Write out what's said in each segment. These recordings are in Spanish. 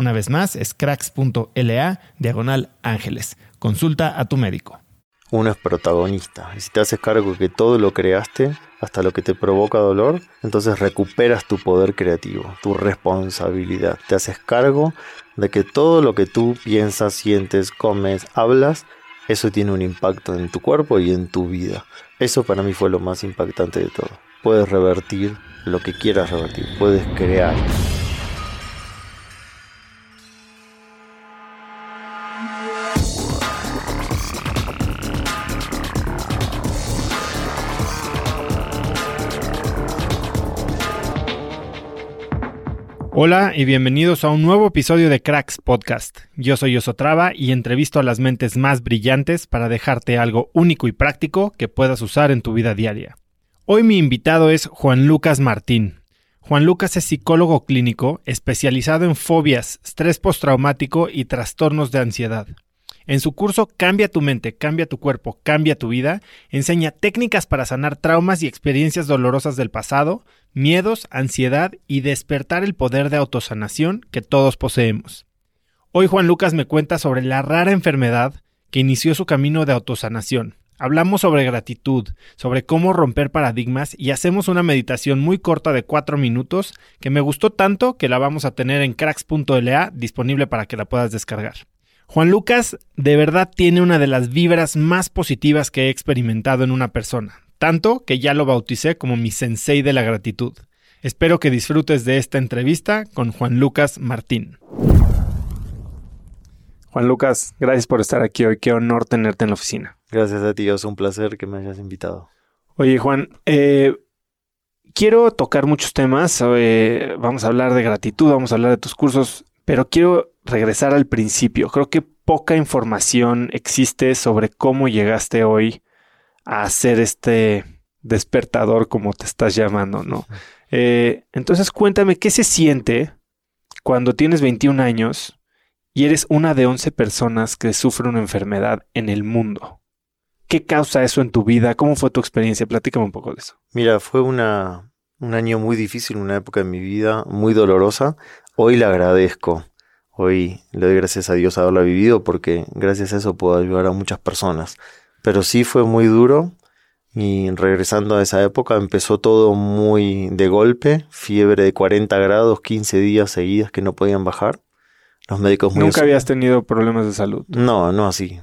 Una vez más, es cracks.la diagonal ángeles. Consulta a tu médico. Uno es protagonista. Y si te haces cargo que todo lo creaste, hasta lo que te provoca dolor, entonces recuperas tu poder creativo, tu responsabilidad. Te haces cargo de que todo lo que tú piensas, sientes, comes, hablas, eso tiene un impacto en tu cuerpo y en tu vida. Eso para mí fue lo más impactante de todo. Puedes revertir lo que quieras revertir, puedes crear. Hola y bienvenidos a un nuevo episodio de Cracks Podcast. Yo soy Osotrava y entrevisto a las mentes más brillantes para dejarte algo único y práctico que puedas usar en tu vida diaria. Hoy mi invitado es Juan Lucas Martín. Juan Lucas es psicólogo clínico especializado en fobias, estrés postraumático y trastornos de ansiedad. En su curso Cambia tu mente, cambia tu cuerpo, cambia tu vida, enseña técnicas para sanar traumas y experiencias dolorosas del pasado, miedos, ansiedad y despertar el poder de autosanación que todos poseemos. Hoy Juan Lucas me cuenta sobre la rara enfermedad que inició su camino de autosanación. Hablamos sobre gratitud, sobre cómo romper paradigmas y hacemos una meditación muy corta de 4 minutos que me gustó tanto que la vamos a tener en cracks.la disponible para que la puedas descargar. Juan Lucas de verdad tiene una de las vibras más positivas que he experimentado en una persona, tanto que ya lo bauticé como mi sensei de la gratitud. Espero que disfrutes de esta entrevista con Juan Lucas Martín. Juan Lucas, gracias por estar aquí hoy. Qué honor tenerte en la oficina. Gracias a ti, es un placer que me hayas invitado. Oye, Juan, eh, quiero tocar muchos temas. Eh, vamos a hablar de gratitud, vamos a hablar de tus cursos, pero quiero regresar al principio. Creo que poca información existe sobre cómo llegaste hoy a hacer este despertador, como te estás llamando, ¿no? Eh, entonces cuéntame, ¿qué se siente cuando tienes 21 años y eres una de 11 personas que sufren una enfermedad en el mundo? ¿Qué causa eso en tu vida? ¿Cómo fue tu experiencia? Platícame un poco de eso. Mira, fue una, un año muy difícil, una época en mi vida muy dolorosa. Hoy la agradezco. Hoy le doy gracias a Dios haberla vivido porque gracias a eso puedo ayudar a muchas personas. Pero sí fue muy duro y regresando a esa época empezó todo muy de golpe, fiebre de 40 grados, 15 días seguidas que no podían bajar. Los médicos muy ¿Nunca habías tenido problemas de salud? No, no así.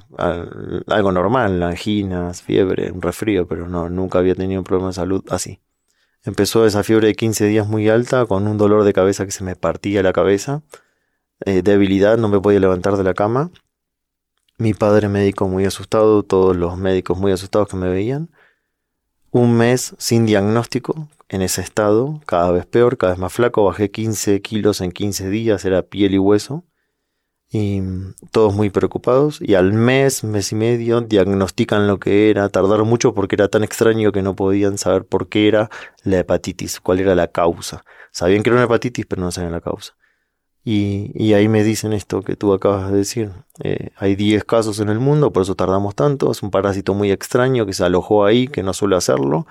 algo normal, anginas, fiebre, un resfrío, pero no, nunca había tenido un problema de salud así. Empezó esa fiebre de 15 días muy alta, con un dolor de cabeza que se me partía la cabeza, eh, debilidad, no me podía levantar de la cama. Mi padre médico muy asustado, todos los médicos muy asustados que me veían. Un mes sin diagnóstico, en ese estado, cada vez peor, cada vez más flaco, bajé 15 kilos en 15 días, era piel y hueso y todos muy preocupados y al mes, mes y medio diagnostican lo que era, tardaron mucho porque era tan extraño que no podían saber por qué era la hepatitis, cuál era la causa. Sabían que era una hepatitis pero no sabían la causa. Y, y ahí me dicen esto que tú acabas de decir. Eh, hay 10 casos en el mundo, por eso tardamos tanto. Es un parásito muy extraño que se alojó ahí, que no suele hacerlo.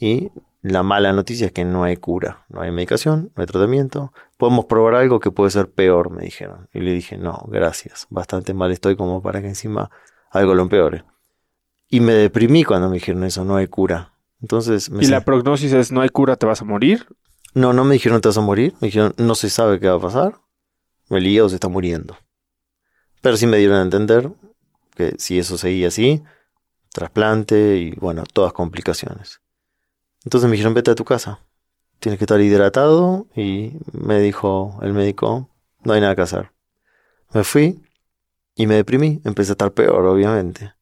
Y la mala noticia es que no hay cura, no hay medicación, no hay tratamiento. Podemos probar algo que puede ser peor, me dijeron. Y le dije, no, gracias. Bastante mal estoy como para que encima algo lo empeore. Y me deprimí cuando me dijeron eso, no hay cura. Entonces ¿Y la prognosis es no hay cura, te vas a morir? No, no me dijeron te vas a morir. Me dijeron no se sabe qué va a pasar. El hígado se está muriendo. Pero sí me dieron a entender que si eso seguía así, trasplante y bueno, todas complicaciones. Entonces me dijeron, vete a tu casa. Tienes que estar hidratado y me dijo el médico, no hay nada que hacer. Me fui y me deprimí. Empecé a estar peor, obviamente.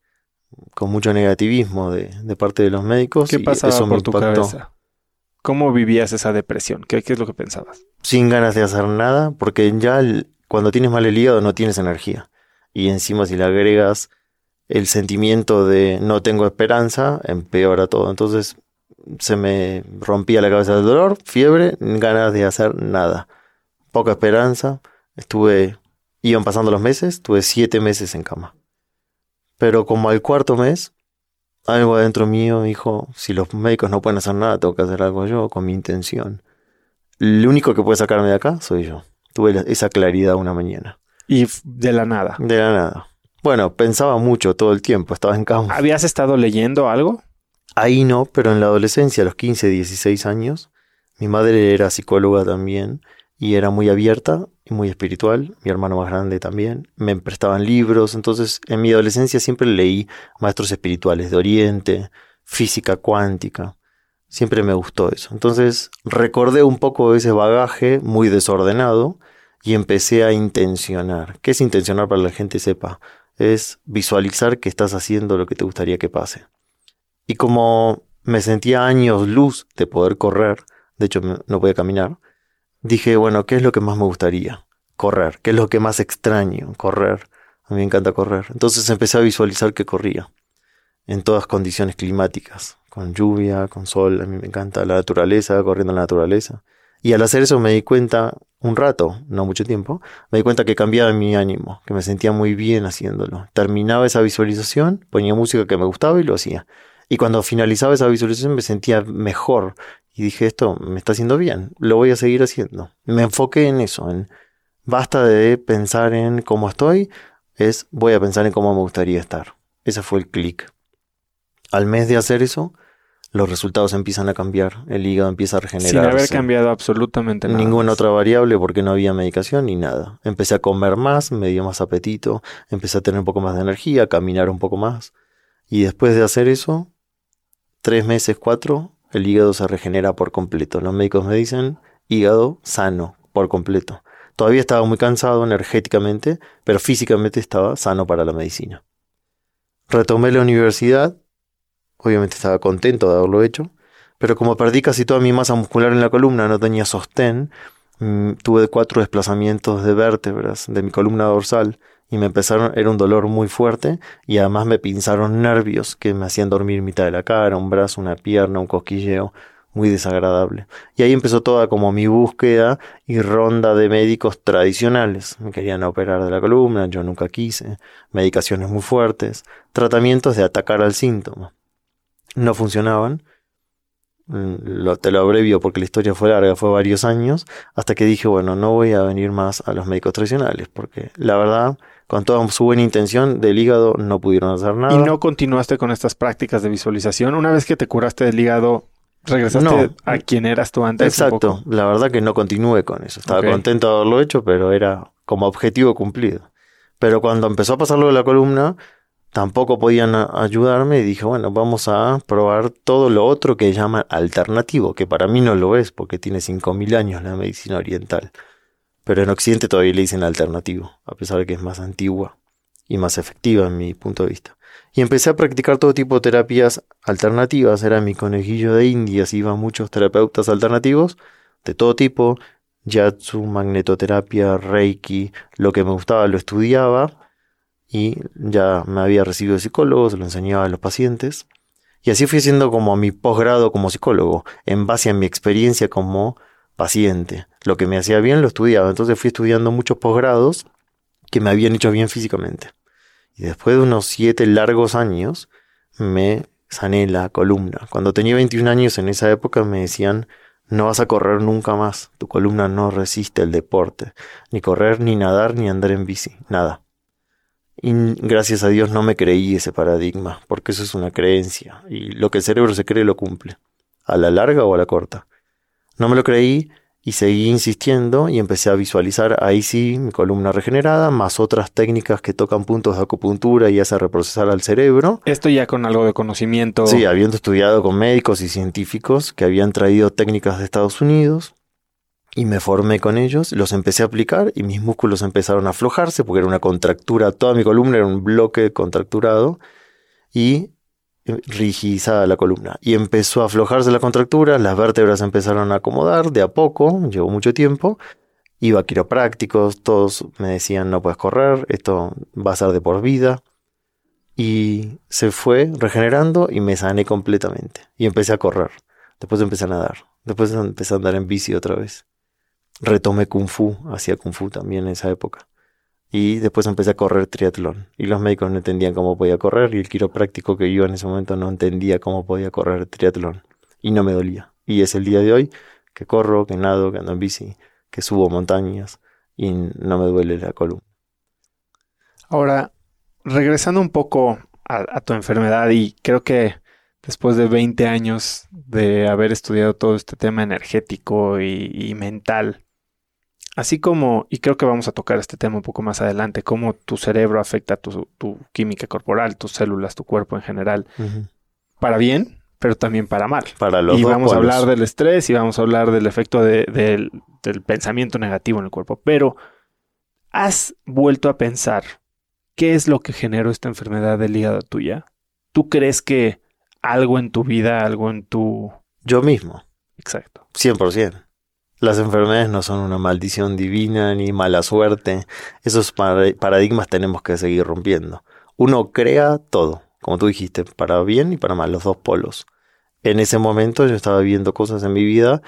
Con mucho negativismo de, parte de los médicos. ¿Qué pasaba por tu cabeza? ¿Cómo vivías esa depresión? ¿Qué, es lo que pensabas? Sin ganas de hacer nada, porque ya cuando tienes mal el hígado no tienes energía. Y encima si le agregas el sentimiento de no tengo esperanza, empeora todo. Entonces se me rompía la cabeza del dolor, fiebre, ganas de hacer nada. Poca esperanza. Estuve, iban pasando los meses, tuve siete meses en cama. Pero como al cuarto mes, algo adentro mío dijo, si los médicos no pueden hacer nada, tengo que hacer algo yo con mi intención. Lo único que puede sacarme de acá soy yo. Tuve esa claridad una mañana. Y de la nada. De la nada. Bueno, pensaba mucho todo el tiempo, estaba en cama. ¿Habías estado leyendo algo? Ahí no, pero en la adolescencia, a los 15, 16 años, mi madre era psicóloga también y era muy abierta y muy espiritual, mi hermano más grande también, me prestaban libros, entonces en mi adolescencia siempre leí maestros espirituales de Oriente, física cuántica, siempre me gustó eso. Entonces recordé un poco ese bagaje muy desordenado y empecé a intencionar. ¿Qué es intencionar para que la gente sepa? Es visualizar que estás haciendo lo que te gustaría que pase. Y como me sentía años luz de poder correr, de hecho no podía caminar, dije, bueno, ¿qué es lo que más me gustaría? Correr. ¿Qué es lo que más extraño? Correr. A mí me encanta correr. Entonces empecé a visualizar que corría en todas condiciones climáticas, con lluvia, con sol, a mí me encanta la naturaleza, corriendo en la naturaleza. Y al hacer eso me di cuenta, un rato, no mucho tiempo, me di cuenta que cambiaba mi ánimo, que me sentía muy bien haciéndolo. Terminaba esa visualización, ponía música que me gustaba y lo hacía. Y cuando finalizaba esa visualización me sentía mejor y dije, esto me está haciendo bien, lo voy a seguir haciendo. Me enfoqué en eso, en basta de pensar en cómo estoy, es voy a pensar en cómo me gustaría estar. Ese fue el clic. Al mes de hacer eso, los resultados empiezan a cambiar, el hígado empieza a regenerar. Sin haber cambiado absolutamente nada. Ninguna otra variable porque no había medicación ni nada. Empecé a comer más, me dio más apetito, empecé a tener un poco más de energía, a caminar un poco más. Y después de hacer eso, tres meses, cuatro, el hígado se regenera por completo. Los médicos me dicen hígado sano por completo. Todavía estaba muy cansado energéticamente, pero físicamente estaba sano para la medicina. Retomé la universidad, obviamente estaba contento de haberlo hecho, pero como perdí casi toda mi masa muscular en la columna, no tenía sostén, mm, tuve cuatro desplazamientos de vértebras de mi columna dorsal y me empezaron, era un dolor muy fuerte y además me pinzaron nervios que me hacían dormir mitad de la cara, un brazo, una pierna, un cosquilleo muy desagradable. Y ahí empezó toda como mi búsqueda y ronda de médicos tradicionales. Me querían operar de la columna, yo nunca quise, medicaciones muy fuertes, tratamientos de atacar al síntoma. No funcionaban. Mm, lo, te lo abrevio porque la historia fue larga, fue varios años, hasta que dije, bueno, no voy a venir más a los médicos tradicionales, porque la verdad con toda su buena intención del hígado no pudieron hacer nada. ¿Y no continuaste con estas prácticas de visualización? Una vez que te curaste del hígado, regresaste a quien eras tú antes. Exacto, la verdad que no continué con eso. Estaba contento de haberlo hecho, pero era como objetivo cumplido. Pero cuando empezó a pasar lo de la columna, tampoco podían ayudarme y dije, bueno, vamos a probar todo lo otro que llaman alternativo, que para mí no lo es porque tiene 5.000 años la medicina oriental. Pero en Occidente todavía le dicen alternativo, a pesar de que es más antigua y más efectiva en mi punto de vista. Y empecé a practicar todo tipo de terapias alternativas, era mi conejillo de indias, iban muchos terapeutas alternativos de todo tipo, Yatsu, magnetoterapia, Reiki, lo que me gustaba lo estudiaba y ya me había recibido de psicólogo, se lo enseñaba a los pacientes. Y así fui haciendo como mi posgrado como psicólogo, en base a mi experiencia como paciente. Lo que me hacía bien lo estudiaba, entonces fui estudiando muchos posgrados que me habían hecho bien físicamente. Y después de unos siete largos años, me sané la columna. Cuando tenía 21 años en esa época me decían, no vas a correr nunca más, tu columna no resiste el deporte, ni correr, ni nadar, ni andar en bici, nada. Y gracias a Dios no me creí ese paradigma, porque eso es una creencia, y lo que el cerebro se cree lo cumple, a la larga o a la corta. No me lo creí y seguí insistiendo y empecé a visualizar ahí sí mi columna regenerada, más otras técnicas que tocan puntos de acupuntura y hacen reprocesar al cerebro. Esto ya con algo de conocimiento. Sí, habiendo estudiado con médicos y científicos que habían traído técnicas de Estados Unidos y me formé con ellos, los empecé a aplicar y mis músculos empezaron a aflojarse porque era una contractura, toda mi columna era un bloque contracturado y rigidizada la columna. Y empezó a aflojarse la contractura, las vértebras empezaron a acomodar de a poco, llevó mucho tiempo, iba a quiroprácticos, todos me decían no puedes correr, esto va a ser de por vida y se fue regenerando y me sané completamente y empecé a correr, después empecé a nadar, después empecé a andar en bici otra vez, retomé kung fu, hacía kung fu también en esa época y después empecé a correr triatlón. Y los médicos no entendían cómo podía correr y el quiropráctico que yo en ese momento no entendía cómo podía correr triatlón. Y no me dolía. Y es el día de hoy que corro, que nado, que ando en bici, que subo montañas y no me duele la columna. Ahora, regresando un poco a, tu enfermedad y creo que después de 20 años de haber estudiado todo este tema energético y mental, Así como, y creo que vamos a tocar este tema un poco más adelante, cómo tu cerebro afecta tu, tu química corporal, tus células, tu cuerpo en general, para bien, pero también para mal. Para los y vamos a hablar del estrés y vamos a hablar del efecto del pensamiento negativo en el cuerpo. Pero, ¿has vuelto a pensar qué es lo que generó esta enfermedad del hígado tuya? ¿Tú crees que algo en tu vida, algo en tu... Yo mismo. Exacto. 100%. Las enfermedades no son una maldición divina ni mala suerte. Esos paradigmas tenemos que seguir rompiendo. Uno crea todo, como tú dijiste, para bien y para mal, los dos polos. En ese momento yo estaba viendo cosas en mi vida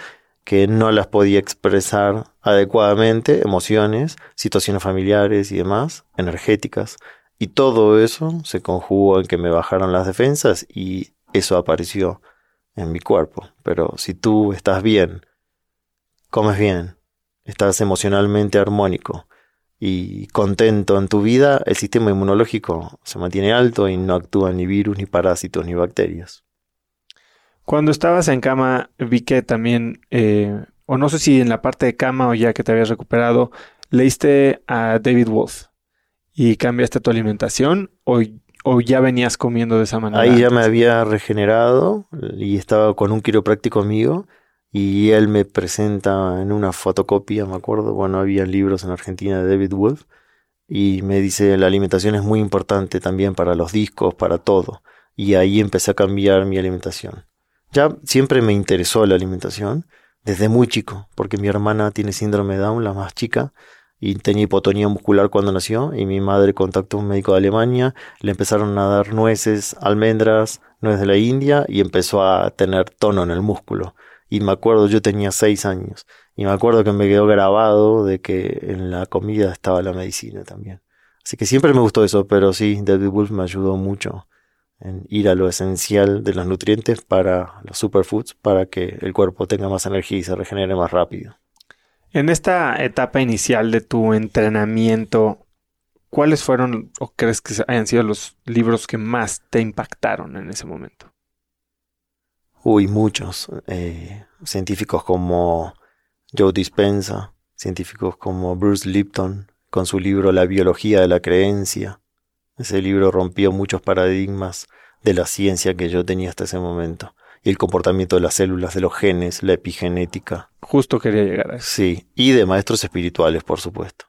que no las podía expresar adecuadamente, emociones, situaciones familiares y demás, energéticas. Y todo eso se conjugó en que me bajaron las defensas y eso apareció en mi cuerpo. Pero si tú estás bien, comes bien, estás emocionalmente armónico y contento en tu vida, el sistema inmunológico se mantiene alto y no actúan ni virus, ni parásitos, ni bacterias. Cuando estabas en cama, vi que también, eh, o no sé si en la parte de cama o ya que te habías recuperado, leíste a David Wolf y cambiaste tu alimentación o, o ya venías comiendo de esa manera. Ahí ya me había regenerado y estaba con un quiropráctico amigo y él me presenta en una fotocopia, me acuerdo, bueno, había libros en Argentina de David Wolf, y me dice la alimentación es muy importante también para los discos, para todo. Y ahí empecé a cambiar mi alimentación. Ya siempre me interesó la alimentación, desde muy chico, porque mi hermana tiene síndrome de Down, la más chica, y tenía hipotonía muscular cuando nació, y mi madre contactó a un médico de Alemania, le empezaron a dar nueces, almendras, nueces de la India, y empezó a tener tono en el músculo. Y me acuerdo, yo tenía seis años. Y me acuerdo que me quedó grabado de que en la comida estaba la medicina también. Así que siempre me gustó eso, pero sí, David Wolf me ayudó mucho en ir a lo esencial de los nutrientes para los superfoods, para que el cuerpo tenga más energía y se regenere más rápido. En esta etapa inicial de tu entrenamiento, ¿cuáles fueron o crees que hayan sido los libros que más te impactaron en ese momento? Uy, muchos. Eh, científicos como Joe Dispenza, científicos como Bruce Lipton, con su libro La biología de la creencia. Ese libro rompió muchos paradigmas de la ciencia que yo tenía hasta ese momento. El comportamiento de las células, de los genes, la epigenética. Justo quería llegar a eso. Sí, y de maestros espirituales, por supuesto.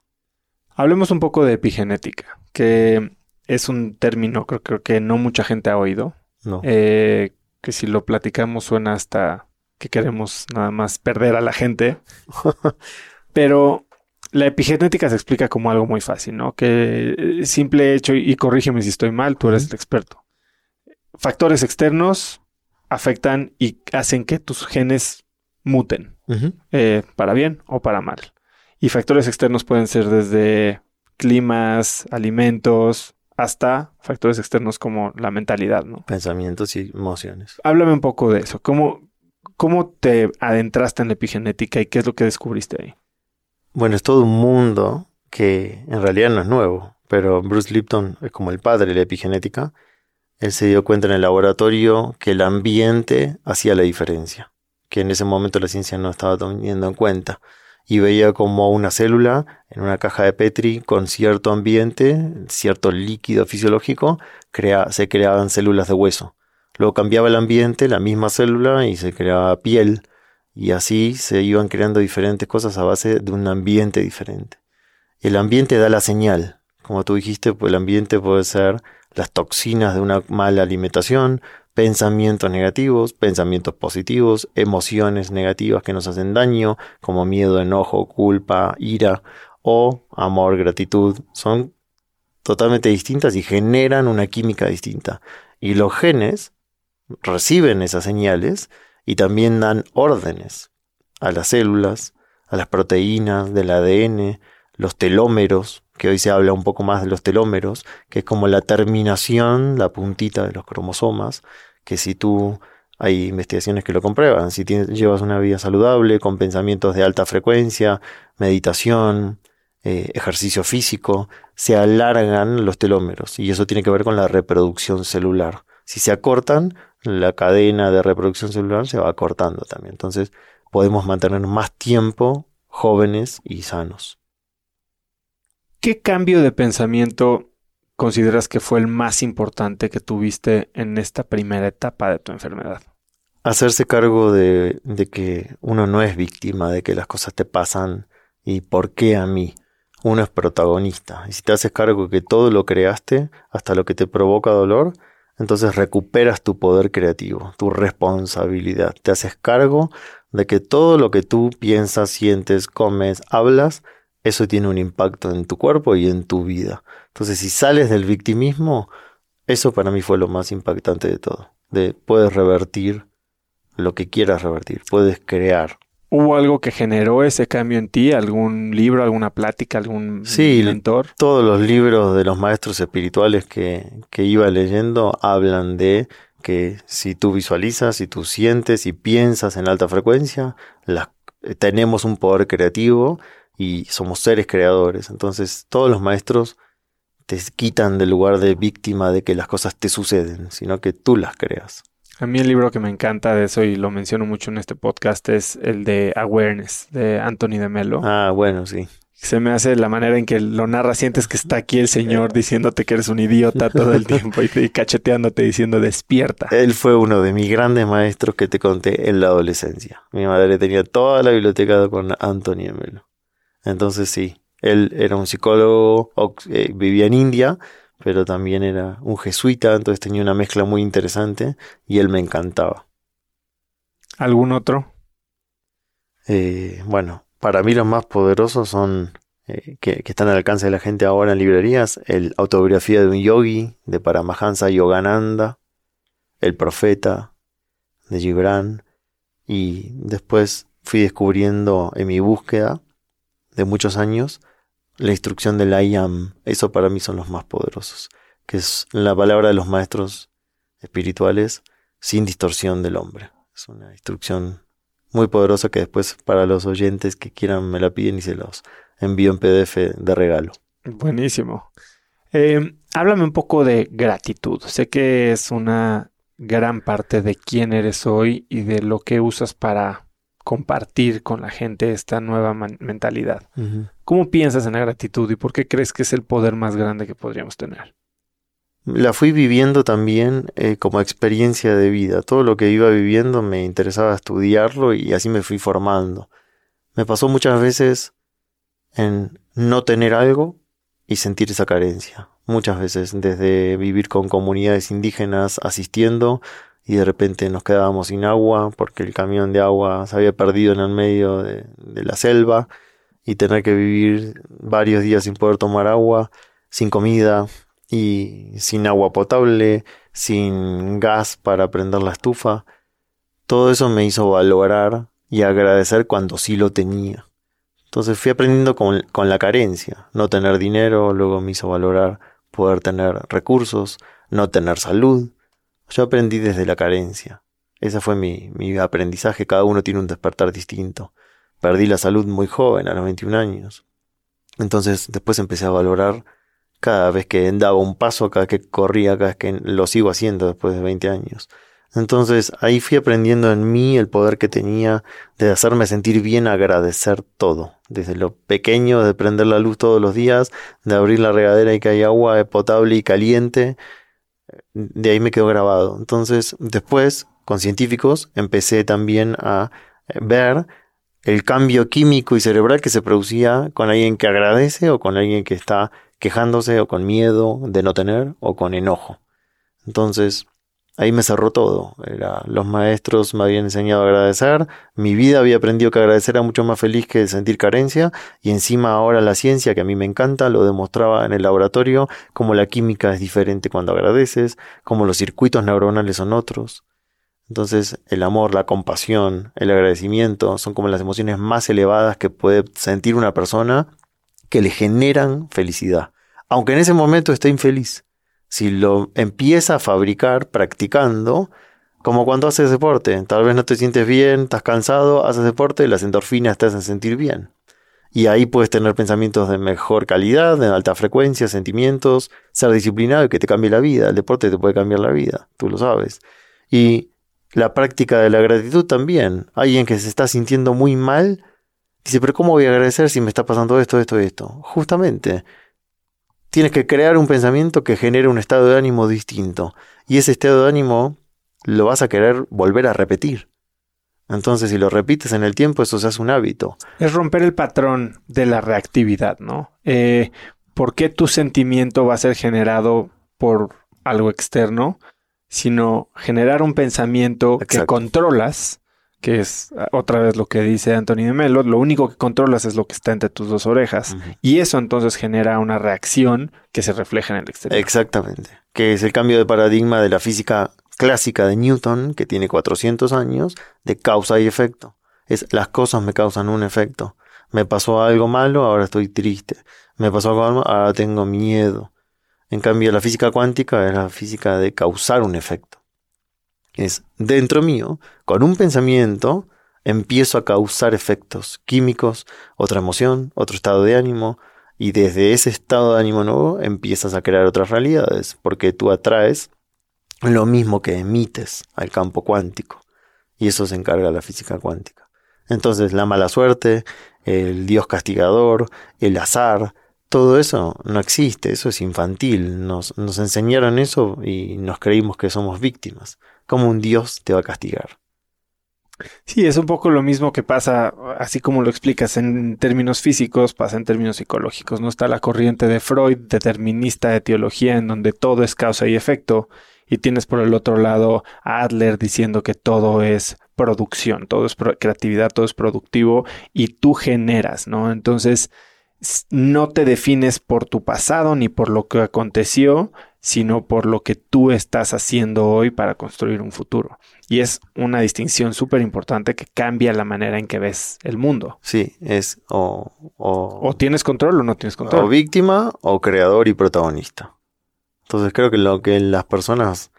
Hablemos un poco de epigenética, que es un término creo, creo que no mucha gente ha oído. No. Eh, que si lo platicamos suena hasta que queremos nada más perder a la gente. Pero la epigenética se explica como algo muy fácil, ¿no? Que eh, simple hecho, y corrígeme si estoy mal, tú eres el experto. Factores externos afectan y hacen que tus genes muten, eh, para bien o para mal. Y factores externos pueden ser desde climas, alimentos, hasta factores externos como la mentalidad, ¿no? Pensamientos y emociones. Háblame un poco de eso. ¿Cómo, cómo te adentraste en la epigenética y qué es lo que descubriste ahí? Bueno, es todo un mundo que en realidad no es nuevo, pero Bruce Lipton es como el padre de la epigenética. Él se dio cuenta en el laboratorio que el ambiente hacía la diferencia, que en ese momento la ciencia no estaba teniendo en cuenta y veía como una célula en una caja de Petri con cierto ambiente, cierto líquido fisiológico, se creaban células de hueso. Luego cambiaba el ambiente, la misma célula, y se creaba piel. Y así se iban creando diferentes cosas a base de un ambiente diferente. El ambiente da la señal. Como tú dijiste, pues el ambiente puede ser las toxinas de una mala alimentación, pensamientos negativos, pensamientos positivos, emociones negativas que nos hacen daño, como miedo, enojo, culpa, ira o amor, gratitud, son totalmente distintas y generan una química distinta. Y los genes reciben esas señales y también dan órdenes a las células, a las proteínas del ADN, los telómeros, que hoy se habla un poco más de los telómeros, que es como la terminación, la puntita de los cromosomas, que si tú hay investigaciones que lo comprueban, si llevas una vida saludable, con pensamientos de alta frecuencia, meditación, eh, ejercicio físico, se alargan los telómeros y eso tiene que ver con la reproducción celular. Si se acortan, la cadena de reproducción celular se va acortando también. Entonces podemos mantener más tiempo jóvenes y sanos. ¿Qué cambio de pensamiento consideras que fue el más importante que tuviste en esta primera etapa de tu enfermedad? Hacerse cargo de, que uno no es víctima, de que las cosas te pasan y por qué a mí. Uno es protagonista. Y si te haces cargo de que todo lo creaste, hasta lo que te provoca dolor, entonces recuperas tu poder creativo, tu responsabilidad. Te haces cargo de que todo lo que tú piensas, sientes, comes, hablas, eso tiene un impacto en tu cuerpo y en tu vida. Entonces, si sales del victimismo, eso para mí fue lo más impactante de todo. De puedes revertir lo que quieras revertir, puedes crear. ¿Hubo algo que generó ese cambio en ti? ¿Algún libro, alguna plática, algún sí, mentor? Todos los libros de los maestros espirituales que, que iba leyendo hablan de que si tú visualizas, si tú sientes y piensas en alta frecuencia, tenemos un poder creativo y somos seres creadores. Entonces todos los maestros te quitan del lugar de víctima de que las cosas te suceden, sino que tú las creas. A mí el libro que me encanta de eso y lo menciono mucho en este podcast es el de Awareness de Anthony de Mello. Ah, bueno, sí. Se me hace la manera en que lo narra, sientes que está aquí el señor diciéndote que eres un idiota todo el tiempo y, cacheteándote diciendo despierta. Él fue uno de mis grandes maestros que te conté en la adolescencia. Mi madre tenía toda la biblioteca con Anthony de Mello. Entonces sí, él era un psicólogo, eh, vivía en India, pero también era un jesuita, entonces tenía una mezcla muy interesante y él me encantaba. ¿Algún otro? Eh, bueno, para mí los más poderosos son eh, que, que, están al alcance de la gente ahora en librerías, el Autobiografía de un Yogi de Paramahansa Yogananda, El Profeta de Gibran, y después fui descubriendo en mi búsqueda de muchos años, la instrucción del I am, eso para mí son los más poderosos, que es la palabra de los maestros espirituales sin distorsión del hombre. Es una instrucción muy poderosa que después para los oyentes que quieran me la piden y se los envío en PDF de regalo. Buenísimo. Eh, háblame un poco de gratitud. Sé que es una gran parte de quién eres hoy y de lo que usas para compartir con la gente esta nueva mentalidad. ¿Cómo piensas en la gratitud y por qué crees que es el poder más grande que podríamos tener? La fui viviendo también eh, como experiencia de vida. Todo lo que iba viviendo me interesaba estudiarlo y así me fui formando. Me pasó muchas veces en no tener algo y sentir esa carencia. Muchas veces, desde vivir con comunidades indígenas asistiendo y de repente nos quedábamos sin agua porque el camión de agua se había perdido en el medio de, la selva y tener que vivir varios días sin poder tomar agua, sin comida y sin agua potable, sin gas para prender la estufa. Todo eso me hizo valorar y agradecer cuando sí lo tenía. Entonces fui aprendiendo con, con la carencia. No tener dinero luego me hizo valorar poder tener recursos, no tener salud, yo aprendí desde la carencia. Ese fue mi, mi aprendizaje. Cada uno tiene un despertar distinto. Perdí la salud muy joven, a los 21 años. Entonces después empecé a valorar cada vez que daba un paso, cada vez que corría, cada vez que lo sigo haciendo después de 20 años. Entonces ahí fui aprendiendo en mí el poder que tenía de hacerme sentir bien, agradecer todo. Desde lo pequeño, de prender la luz todos los días, de abrir la regadera y que hay agua potable y caliente, de ahí me quedó grabado. Entonces, después, con científicos, empecé también a eh, ver el cambio químico y cerebral que se producía con alguien que agradece o con alguien que está quejándose o con miedo de no tener o con enojo. Entonces, Ahí me cerró todo. Los maestros me habían enseñado a agradecer. Mi vida había aprendido que agradecer era mucho más feliz que sentir carencia. Y encima ahora la ciencia, que a mí me encanta, lo demostraba en el laboratorio, cómo la química es diferente cuando agradeces, cómo los circuitos neuronales son otros. Entonces el amor, la compasión, el agradecimiento son como las emociones más elevadas que puede sentir una persona que le generan felicidad. Aunque en ese momento esté infeliz si lo empieza a fabricar practicando, como cuando haces deporte, tal vez no te sientes bien, estás cansado, haces deporte y las endorfinas te hacen sentir bien. Y ahí puedes tener pensamientos de mejor calidad, de alta frecuencia, sentimientos, ser disciplinado y que te cambie la vida. El deporte te puede cambiar la vida, tú lo sabes. Y la práctica de la gratitud también. Alguien que se está sintiendo muy mal, dice, pero ¿cómo voy a agradecer si me está pasando esto, esto, esto? Justamente, tienes que crear un pensamiento que genere un estado de ánimo distinto. Y ese estado de ánimo lo vas a querer volver a repetir. Entonces, si lo repites en el tiempo, eso se hace un hábito. Es romper el patrón de la reactividad, ¿no? Eh, ¿Por qué tu sentimiento va a ser generado por algo externo? Sino generar un pensamiento que controlas que es ah, otra vez lo que dice Anthony de Melo, lo único que controlas es lo que está entre tus dos orejas. Y eso entonces genera una reacción que se refleja en el exterior. Exactamente. Que es el cambio de paradigma de la física clásica de Newton, que tiene 400 años, de causa y efecto. Es las cosas me causan un efecto. Me pasó algo malo, ahora estoy triste. Me pasó algo malo, ahora tengo miedo. En cambio, la física cuántica es la física de causar un efecto es dentro mío, con un pensamiento, empiezo a causar efectos químicos, otra emoción, otro estado de ánimo, y desde ese estado de ánimo nuevo empiezas a crear otras realidades, porque tú atraes lo mismo que emites al campo cuántico, y eso se encarga la física cuántica. Entonces la mala suerte, el dios castigador, el azar, todo eso no existe, eso es infantil, nos, nos enseñaron eso y nos creímos que somos víctimas como un Dios te va a castigar. Sí, es un poco lo mismo que pasa, así como lo explicas en términos físicos, pasa en términos psicológicos. No está la corriente de Freud, determinista de teología, en donde todo es causa y efecto, y tienes por el otro lado a Adler diciendo que todo es producción, todo es creatividad, todo es productivo, y tú generas, ¿no? Entonces, no te defines por tu pasado ni por lo que aconteció, sino por lo que tú estás haciendo hoy para construir un futuro. Y es una distinción súper importante que cambia la manera en que ves el mundo. Sí, es o, o... tienes control o no tienes control. O víctima o creador y protagonista. Entonces creo que lo que las personas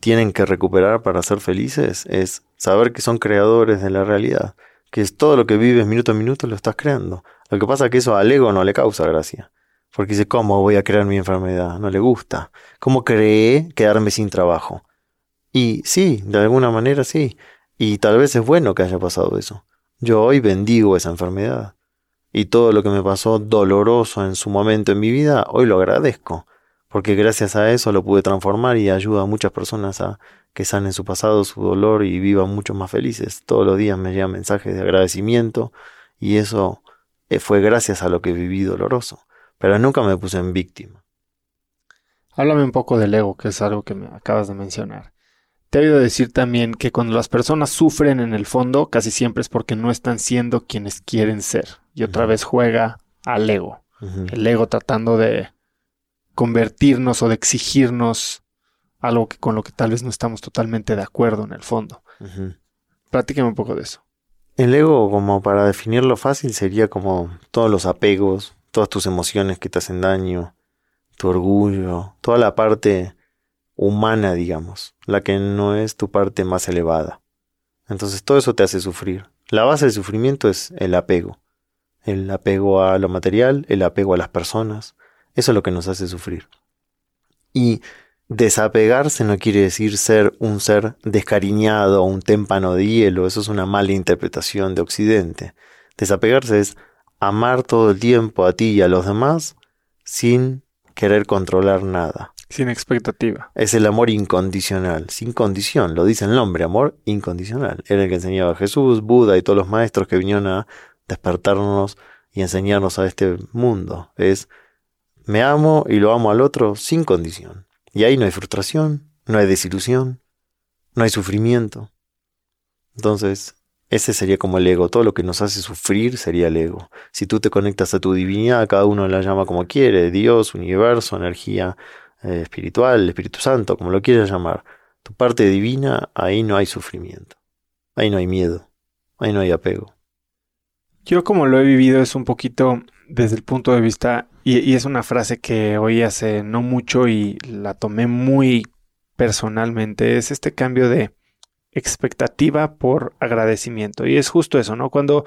tienen que recuperar para ser felices es saber que son creadores de la realidad. Que es todo lo que vives minuto a minuto lo estás creando. Lo que pasa es que eso al ego no le causa gracia. Porque dice, ¿cómo voy a crear mi enfermedad? No le gusta. ¿Cómo creé quedarme sin trabajo? Y sí, de alguna manera sí. Y tal vez es bueno que haya pasado eso. Yo hoy bendigo esa enfermedad. Y todo lo que me pasó doloroso en su momento en mi vida, hoy lo agradezco. Porque gracias a eso lo pude transformar y ayuda a muchas personas a que sanen su pasado, su dolor y vivan mucho más felices. Todos los días me llegan mensajes de agradecimiento y eso eh, fue gracias a lo que viví doloroso. Pero nunca me puse en víctima. Háblame un poco del ego, que es algo que me acabas de mencionar. Te he oído decir también que cuando las personas sufren en el fondo, casi siempre es porque no están siendo quienes quieren ser. Y otra vez juega al ego. El ego tratando de convertirnos o de exigirnos algo que con lo que tal vez no estamos totalmente de acuerdo en el fondo. Uh un poco de eso. El ego, como para definirlo fácil, sería como todos los apegos, todas tus emociones que te hacen daño, tu orgullo, toda la parte humana, digamos, la que no es tu parte más elevada. Entonces todo eso te hace sufrir. La base del sufrimiento es el apego. El apego a lo material, el apego a las personas. Eso es lo que nos hace sufrir. Y desapegarse no quiere decir ser un ser descariñado o un témpano de hielo. Eso es una mala interpretación de Occidente. Desapegarse es amar todo el tiempo a ti y a los demás sin querer controlar nada. Sin expectativa. Es el amor incondicional, sin condición, lo dice el nombre, amor incondicional. Era el que enseñaba Jesús, Buda y todos los maestros que vinieron a despertarnos y enseñarnos a este mundo. Es, me amo y lo amo al otro sin condición. Y ahí no hay frustración, no hay desilusión, no hay sufrimiento. Entonces, ese sería como el ego. Todo lo que nos hace sufrir sería el ego. Si tú te conectas a tu divinidad, cada uno la llama como quiere, Dios, universo, energía, eh, espiritual, Espíritu Santo, como lo quieras llamar, tu parte divina, ahí no hay sufrimiento, ahí no hay miedo, ahí no hay apego. Yo como lo he vivido es un poquito desde el punto de vista, y, es una frase que oí hace no mucho y la tomé muy personalmente, es este cambio de expectativa por agradecimiento. Y es justo eso, ¿no? Cuando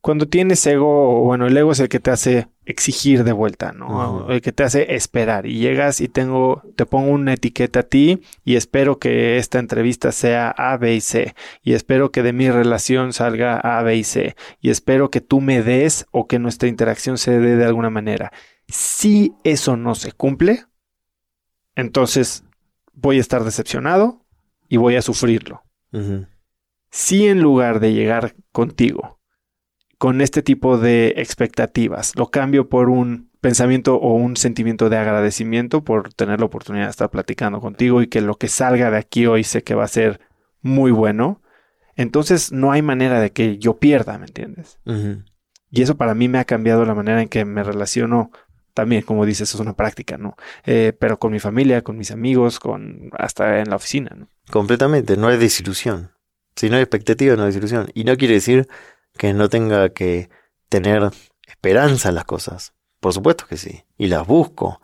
cuando tienes ego, bueno, el ego es el que te hace exigir de vuelta, ¿no? El que te hace esperar y llegas y tengo, te pongo una etiqueta a ti y espero que esta entrevista sea A, B y C y espero que de mi relación salga A, B y C y espero que tú me des o que nuestra interacción se dé de alguna manera. Si eso no se cumple, entonces voy a estar decepcionado y voy a sufrirlo. Si en lugar de llegar contigo, con este tipo de expectativas. Lo cambio por un pensamiento o un sentimiento de agradecimiento por tener la oportunidad de estar platicando contigo y que lo que salga de aquí hoy sé que va a ser muy bueno. Entonces no hay manera de que yo pierda, ¿me entiendes? Y eso para mí me ha cambiado la manera en que me relaciono. También, como dices, es una práctica, ¿no? Eh, pero con mi familia, con mis amigos, con hasta en la oficina, ¿no? Completamente, no hay desilusión. Si no hay expectativa, no hay desilusión. Y no quiere decir que no tenga que tener esperanza en las cosas. Por supuesto que sí, y las busco.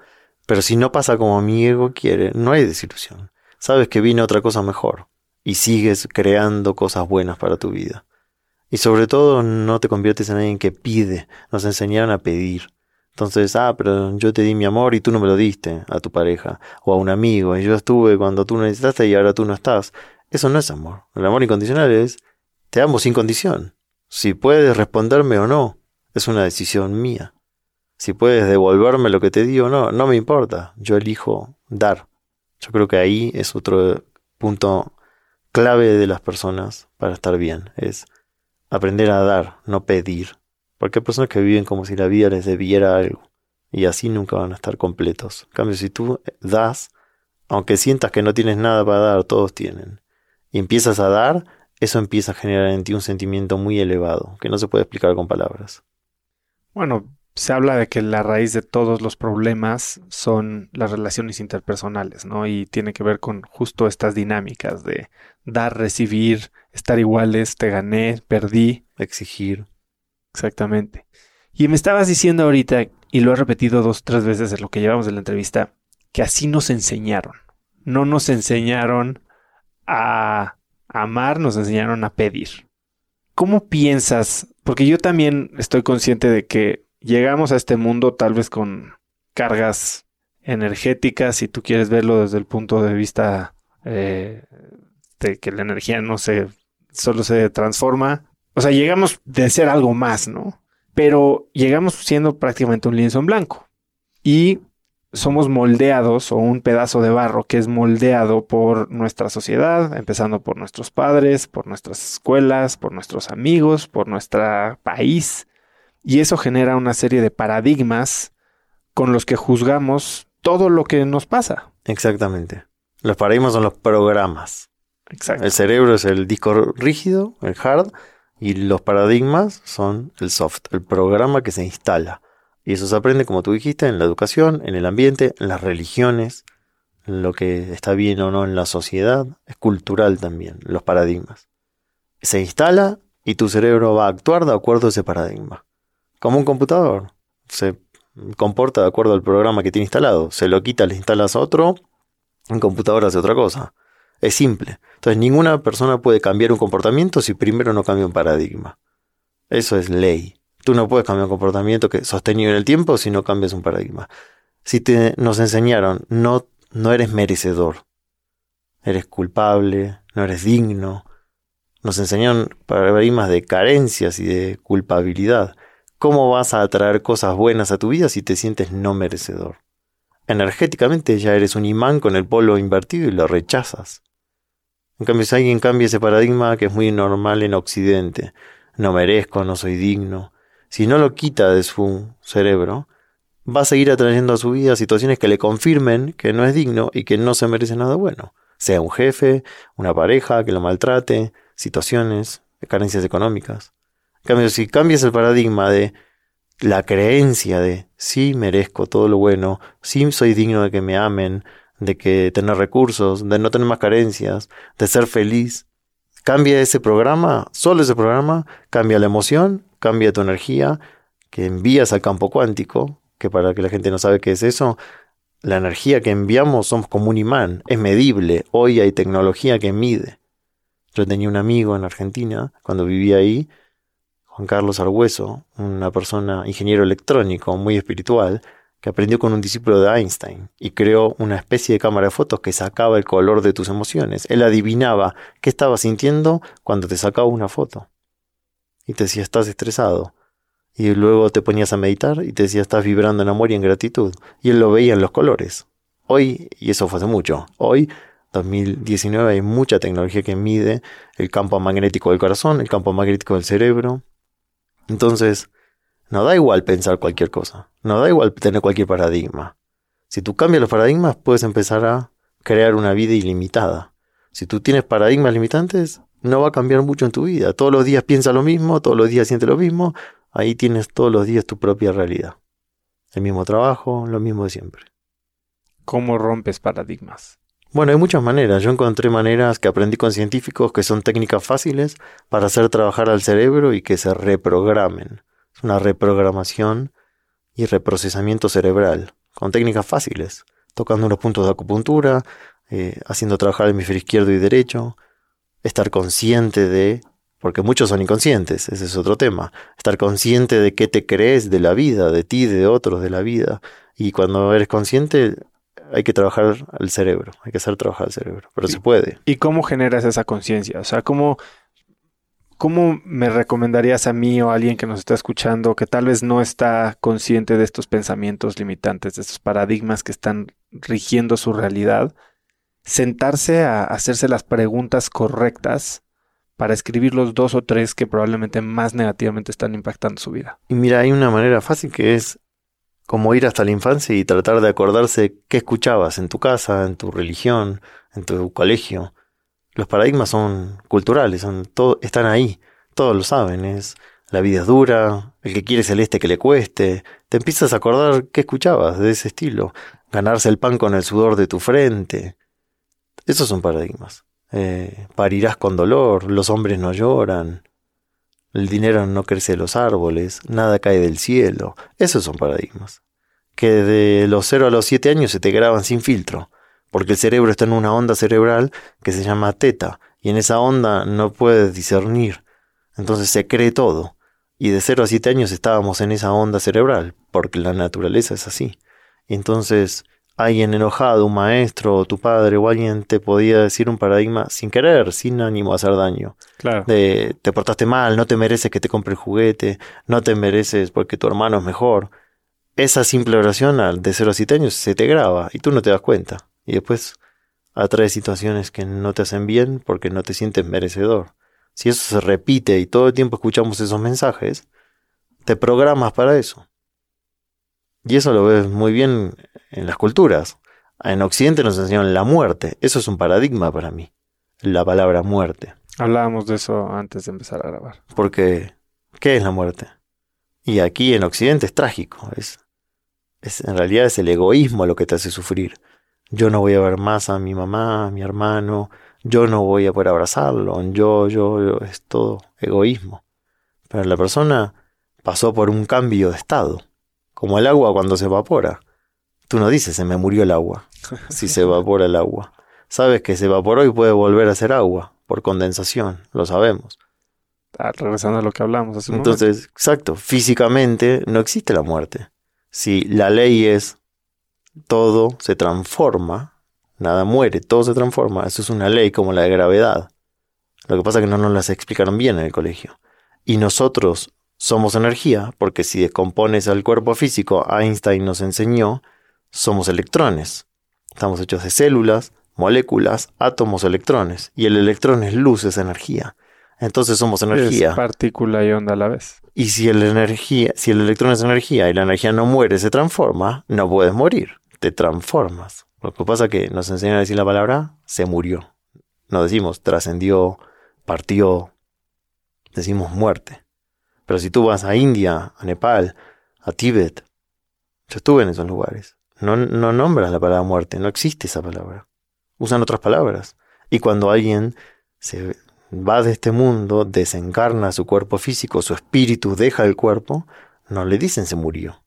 Pero si no pasa como mi ego quiere, no hay desilusión. Sabes que viene otra cosa mejor y sigues creando cosas buenas para tu vida. Y sobre todo no te conviertes en alguien que pide. Nos enseñaron a pedir. Entonces, ah, pero yo te di mi amor y tú no me lo diste a tu pareja o a un amigo y yo estuve cuando tú necesitaste y ahora tú no estás. Eso no es amor. El amor incondicional es te amo sin condición. Si puedes responderme o no, es una decisión mía. Si puedes devolverme lo que te di o no, no me importa. Yo elijo dar. Yo creo que ahí es otro punto clave de las personas para estar bien. Es aprender a dar, no pedir. Porque hay personas que viven como si la vida les debiera algo. Y así nunca van a estar completos. En cambio, si tú das, aunque sientas que no tienes nada para dar, todos tienen. Y empiezas a dar, eso empieza a generar en ti un sentimiento muy elevado, que no se puede explicar con palabras. Bueno, se habla de que la raíz de todos los problemas son las relaciones interpersonales, ¿no? Y tiene que ver con justo estas dinámicas de dar, recibir, estar iguales, te gané, perdí. Exigir. Exactamente. Y me estabas diciendo ahorita, y lo he repetido dos o tres veces en lo que llevamos de la entrevista, que así nos enseñaron. No nos enseñaron a amar nos enseñaron a pedir. ¿Cómo piensas? Porque yo también estoy consciente de que llegamos a este mundo tal vez con cargas energéticas, si tú quieres verlo desde el punto de vista eh, de que la energía no se, solo se transforma. O sea, llegamos de ser algo más, ¿no? Pero llegamos siendo prácticamente un lienzo en blanco. Y somos moldeados o un pedazo de barro que es moldeado por nuestra sociedad, empezando por nuestros padres, por nuestras escuelas, por nuestros amigos, por nuestro país. Y eso genera una serie de paradigmas con los que juzgamos todo lo que nos pasa. Exactamente. Los paradigmas son los programas. Exacto. El cerebro es el disco rígido, el hard, y los paradigmas son el soft, el programa que se instala. Y eso se aprende, como tú dijiste, en la educación, en el ambiente, en las religiones, en lo que está bien o no en la sociedad. Es cultural también, los paradigmas. Se instala y tu cerebro va a actuar de acuerdo a ese paradigma. Como un computador. Se comporta de acuerdo al programa que tiene instalado. Se lo quita, le instalas otro, un computador hace otra cosa. Es simple. Entonces ninguna persona puede cambiar un comportamiento si primero no cambia un paradigma. Eso es ley. Tú no puedes cambiar un comportamiento que sostenido en el tiempo si no cambias un paradigma. Si te, nos enseñaron, no, no eres merecedor, eres culpable, no eres digno. Nos enseñaron paradigmas de carencias y de culpabilidad. ¿Cómo vas a atraer cosas buenas a tu vida si te sientes no merecedor? Energéticamente ya eres un imán con el polo invertido y lo rechazas. En cambio, si alguien cambia ese paradigma que es muy normal en Occidente, no merezco, no soy digno, si no lo quita de su cerebro, va a seguir atrayendo a su vida situaciones que le confirmen que no es digno y que no se merece nada bueno. Sea un jefe, una pareja que lo maltrate, situaciones, carencias económicas. En cambio, si cambias el paradigma de la creencia de sí merezco todo lo bueno, sí soy digno de que me amen, de que tener recursos, de no tener más carencias, de ser feliz, cambia ese programa, solo ese programa, cambia la emoción cambia tu energía que envías al campo cuántico, que para que la gente no sabe qué es eso, la energía que enviamos somos como un imán, es medible, hoy hay tecnología que mide. Yo tenía un amigo en Argentina, cuando vivía ahí, Juan Carlos Argüeso, una persona, ingeniero electrónico, muy espiritual, que aprendió con un discípulo de Einstein y creó una especie de cámara de fotos que sacaba el color de tus emociones. Él adivinaba qué estabas sintiendo cuando te sacaba una foto y te decía estás estresado. Y luego te ponías a meditar y te decía estás vibrando en amor y en gratitud. Y él lo veía en los colores. Hoy, y eso fue hace mucho, hoy, 2019, hay mucha tecnología que mide el campo magnético del corazón, el campo magnético del cerebro. Entonces, no da igual pensar cualquier cosa, no da igual tener cualquier paradigma. Si tú cambias los paradigmas, puedes empezar a crear una vida ilimitada. Si tú tienes paradigmas limitantes, no va a cambiar mucho en tu vida. Todos los días piensa lo mismo, todos los días siente lo mismo, ahí tienes todos los días tu propia realidad. El mismo trabajo, lo mismo de siempre. ¿Cómo rompes paradigmas? Bueno, hay muchas maneras. Yo encontré maneras que aprendí con científicos que son técnicas fáciles para hacer trabajar al cerebro y que se reprogramen. Es una reprogramación y reprocesamiento cerebral, con técnicas fáciles, tocando unos puntos de acupuntura, eh, haciendo trabajar el hemisferio izquierdo y derecho, estar consciente de, porque muchos son inconscientes, ese es otro tema, estar consciente de qué te crees de la vida, de ti, de otros, de la vida. Y cuando eres consciente, hay que trabajar al cerebro, hay que hacer trabajar al cerebro, pero se puede. ¿Y cómo generas esa conciencia? O sea, ¿cómo, ¿cómo me recomendarías a mí o a alguien que nos está escuchando que tal vez no está consciente de estos pensamientos limitantes, de estos paradigmas que están rigiendo su realidad? sentarse a hacerse las preguntas correctas para escribir los dos o tres que probablemente más negativamente están impactando su vida. Y mira, hay una manera fácil que es como ir hasta la infancia y tratar de acordarse qué escuchabas en tu casa, en tu religión, en tu colegio. Los paradigmas son culturales, son todo, están ahí, todos lo saben, es la vida es dura, el que quiere celeste que le cueste, te empiezas a acordar qué escuchabas de ese estilo, ganarse el pan con el sudor de tu frente, esos son paradigmas. Eh, parirás con dolor, los hombres no lloran, el dinero no crece de los árboles, nada cae del cielo. Esos son paradigmas. Que de los 0 a los 7 años se te graban sin filtro, porque el cerebro está en una onda cerebral que se llama teta, y en esa onda no puedes discernir. Entonces se cree todo. Y de 0 a 7 años estábamos en esa onda cerebral, porque la naturaleza es así. Y entonces alguien enojado, un maestro o tu padre o alguien te podía decir un paradigma sin querer, sin ánimo a hacer daño. Claro. De te portaste mal, no te mereces que te compre el juguete, no te mereces porque tu hermano es mejor. Esa simple oración al de 0 a 7 años se te graba y tú no te das cuenta. Y después atrae situaciones que no te hacen bien porque no te sientes merecedor. Si eso se repite y todo el tiempo escuchamos esos mensajes, te programas para eso. Y eso lo ves muy bien en las culturas. En Occidente nos enseñan la muerte. Eso es un paradigma para mí. La palabra muerte. Hablábamos de eso antes de empezar a grabar. Porque, ¿qué es la muerte? Y aquí en Occidente es trágico. Es, es, en realidad es el egoísmo lo que te hace sufrir. Yo no voy a ver más a mi mamá, a mi hermano. Yo no voy a poder abrazarlo. Yo, yo, yo. Es todo egoísmo. Pero la persona pasó por un cambio de estado. Como el agua cuando se evapora. Tú no dices, se me murió el agua, si se evapora el agua. Sabes que se evaporó y puede volver a ser agua, por condensación, lo sabemos. Ah, regresando a lo que hablamos hace un Entonces, exacto, físicamente no existe la muerte. Si la ley es todo se transforma, nada muere, todo se transforma, eso es una ley como la de gravedad. Lo que pasa es que no nos las explicaron bien en el colegio. Y nosotros somos energía, porque si descompones al cuerpo físico, Einstein nos enseñó somos electrones. Estamos hechos de células, moléculas, átomos, electrones. Y el electrón es luz, es energía. Entonces somos energía. Es partícula y onda a la vez. Y si el, energía, si el electrón es energía y la energía no muere, se transforma, no puedes morir. Te transformas. Lo que pasa es que nos enseñan a decir la palabra se murió. No decimos trascendió, partió. Decimos muerte. Pero si tú vas a India, a Nepal, a Tíbet, yo estuve en esos lugares. No, no nombran la palabra muerte, no existe esa palabra. Usan otras palabras. Y cuando alguien se va de este mundo, desencarna su cuerpo físico, su espíritu deja el cuerpo, no le dicen se murió.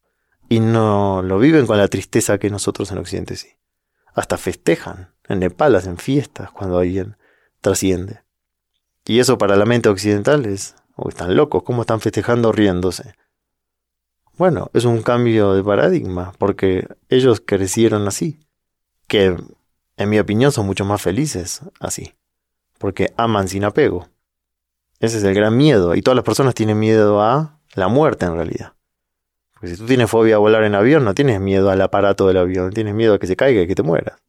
Y no lo viven con la tristeza que nosotros en Occidente sí. Hasta festejan. En Nepal hacen fiestas cuando alguien trasciende. Y eso para la mente occidental es, oh, están locos, ¿cómo están festejando riéndose? Bueno, es un cambio de paradigma, porque ellos crecieron así, que en mi opinión son mucho más felices así, porque aman sin apego. Ese es el gran miedo, y todas las personas tienen miedo a la muerte en realidad. Porque si tú tienes fobia a volar en avión, no tienes miedo al aparato del avión, tienes miedo a que se caiga y que te mueras.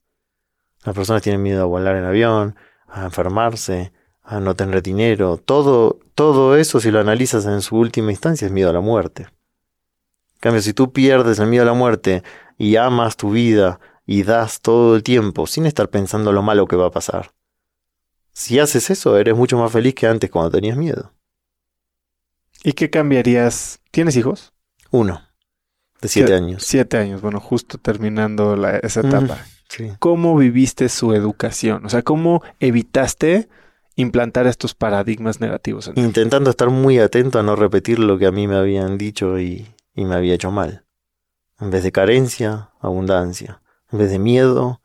Las personas tienen miedo a volar en avión, a enfermarse, a no tener dinero. Todo, todo eso, si lo analizas en su última instancia, es miedo a la muerte cambio, si tú pierdes el miedo a la muerte y amas tu vida y das todo el tiempo sin estar pensando lo malo que va a pasar, si haces eso, eres mucho más feliz que antes cuando tenías miedo. ¿Y qué cambiarías? ¿Tienes hijos? Uno, de siete años. Siete años, bueno, justo terminando esa etapa. ¿Cómo viviste su educación? O sea, ¿cómo evitaste implantar estos paradigmas negativos? En Intentando estar muy atento a no repetir lo que a mí me habían dicho y, y me había hecho mal. En vez de carencia, abundancia. En vez de miedo,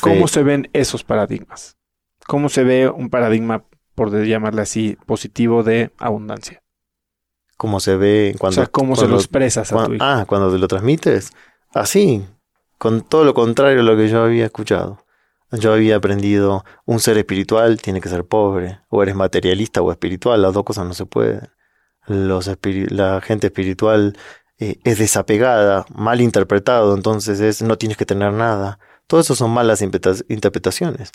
¿Cómo se ven esos paradigmas? ¿Cómo se ve un paradigma, por llamarle así, positivo de abundancia? ¿Cómo se ve cuando... O sea, ¿cómo se lo expresas a tu hijo? Ah, cuando te lo transmites. Así, con todo lo contrario a lo que yo había escuchado. Yo había aprendido, un ser espiritual tiene que ser pobre, o eres materialista o espiritual, las dos cosas no se pueden los la gente espiritual eh, es desapegada, mal interpretado, entonces es no tienes que tener nada. Todo eso son malas interpretaciones.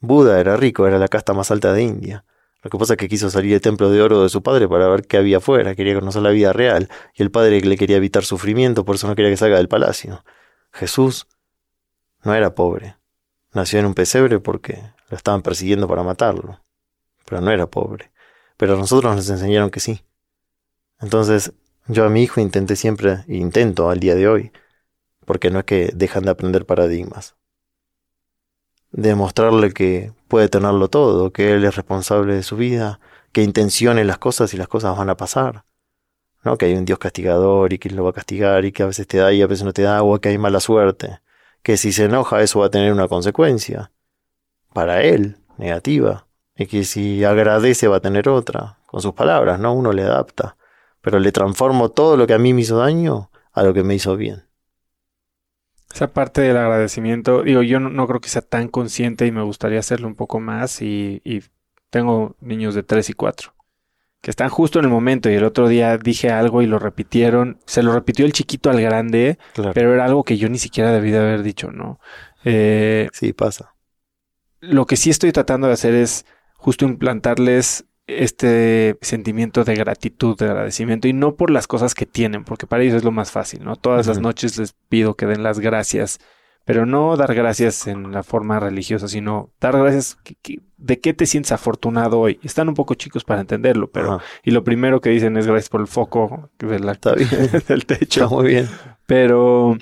Buda era rico, era la casta más alta de India. Lo que pasa es que quiso salir del templo de oro de su padre para ver qué había afuera, quería conocer la vida real, y el padre le quería evitar sufrimiento, por eso no quería que salga del palacio. Jesús no era pobre. Nació en un pesebre porque lo estaban persiguiendo para matarlo. Pero no era pobre. Pero a nosotros nos enseñaron que sí. Entonces, yo a mi hijo intenté siempre, e intento al día de hoy, porque no es que dejan de aprender paradigmas. Demostrarle que puede tenerlo todo, que él es responsable de su vida, que intencione las cosas y las cosas van a pasar. ¿no? Que hay un Dios castigador y que lo va a castigar y que a veces te da y a veces no te da, o que hay mala suerte. Que si se enoja eso va a tener una consecuencia. Para él, negativa. Y que si agradece va a tener otra. Con sus palabras, ¿no? Uno le adapta pero le transformo todo lo que a mí me hizo daño a lo que me hizo bien. Esa parte del agradecimiento, digo, yo no, creo que sea tan consciente y me gustaría hacerlo un poco más y, y tengo niños de 3 y 4 que están justo en el momento y el otro día dije algo y lo repitieron, se lo repitió el chiquito al grande, pero era algo que yo ni siquiera debí de haber dicho, ¿no? Eh, sí, pasa. Lo que sí estoy tratando de hacer es justo implantarles este sentimiento de gratitud, de agradecimiento, y no por las cosas que tienen, porque para ellos es lo más fácil, ¿no? Todas las noches les pido que den las gracias pero no dar gracias en la forma religiosa, sino dar gracias de qué te sientes afortunado hoy. Están un poco chicos para entenderlo, pero y lo primero que dicen es gracias por el foco del techo. Está muy bien. Pero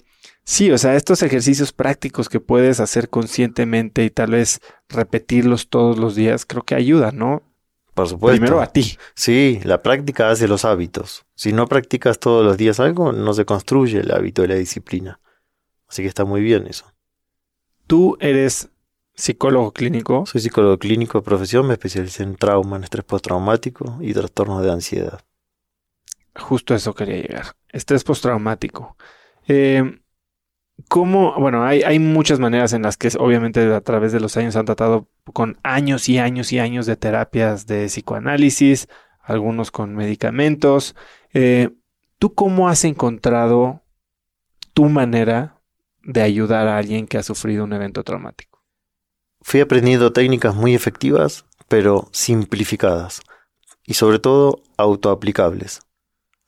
sí, o sea, estos ejercicios prácticos que puedes hacer conscientemente y tal vez repetirlos todos los días, creo que ayuda, ¿no? Por supuesto. Primero a ti. Sí, la práctica hace los hábitos. Si no practicas todos los días algo, no se construye el hábito de la disciplina. Así que está muy bien eso. Tú eres psicólogo clínico. Soy psicólogo clínico de profesión, me especialicé en trauma, en estrés postraumático y trastornos de ansiedad. Justo a eso quería llegar. Estrés postraumático. Eh, ¿Cómo? Bueno, hay, muchas maneras en las que obviamente a través de los años han tratado con años y años y años de terapias de psicoanálisis, algunos con medicamentos. Eh, ¿Tú cómo has encontrado tu manera de ayudar a alguien que ha sufrido un evento traumático? Fui aprendiendo técnicas muy efectivas, pero simplificadas y sobre todo autoaplicables.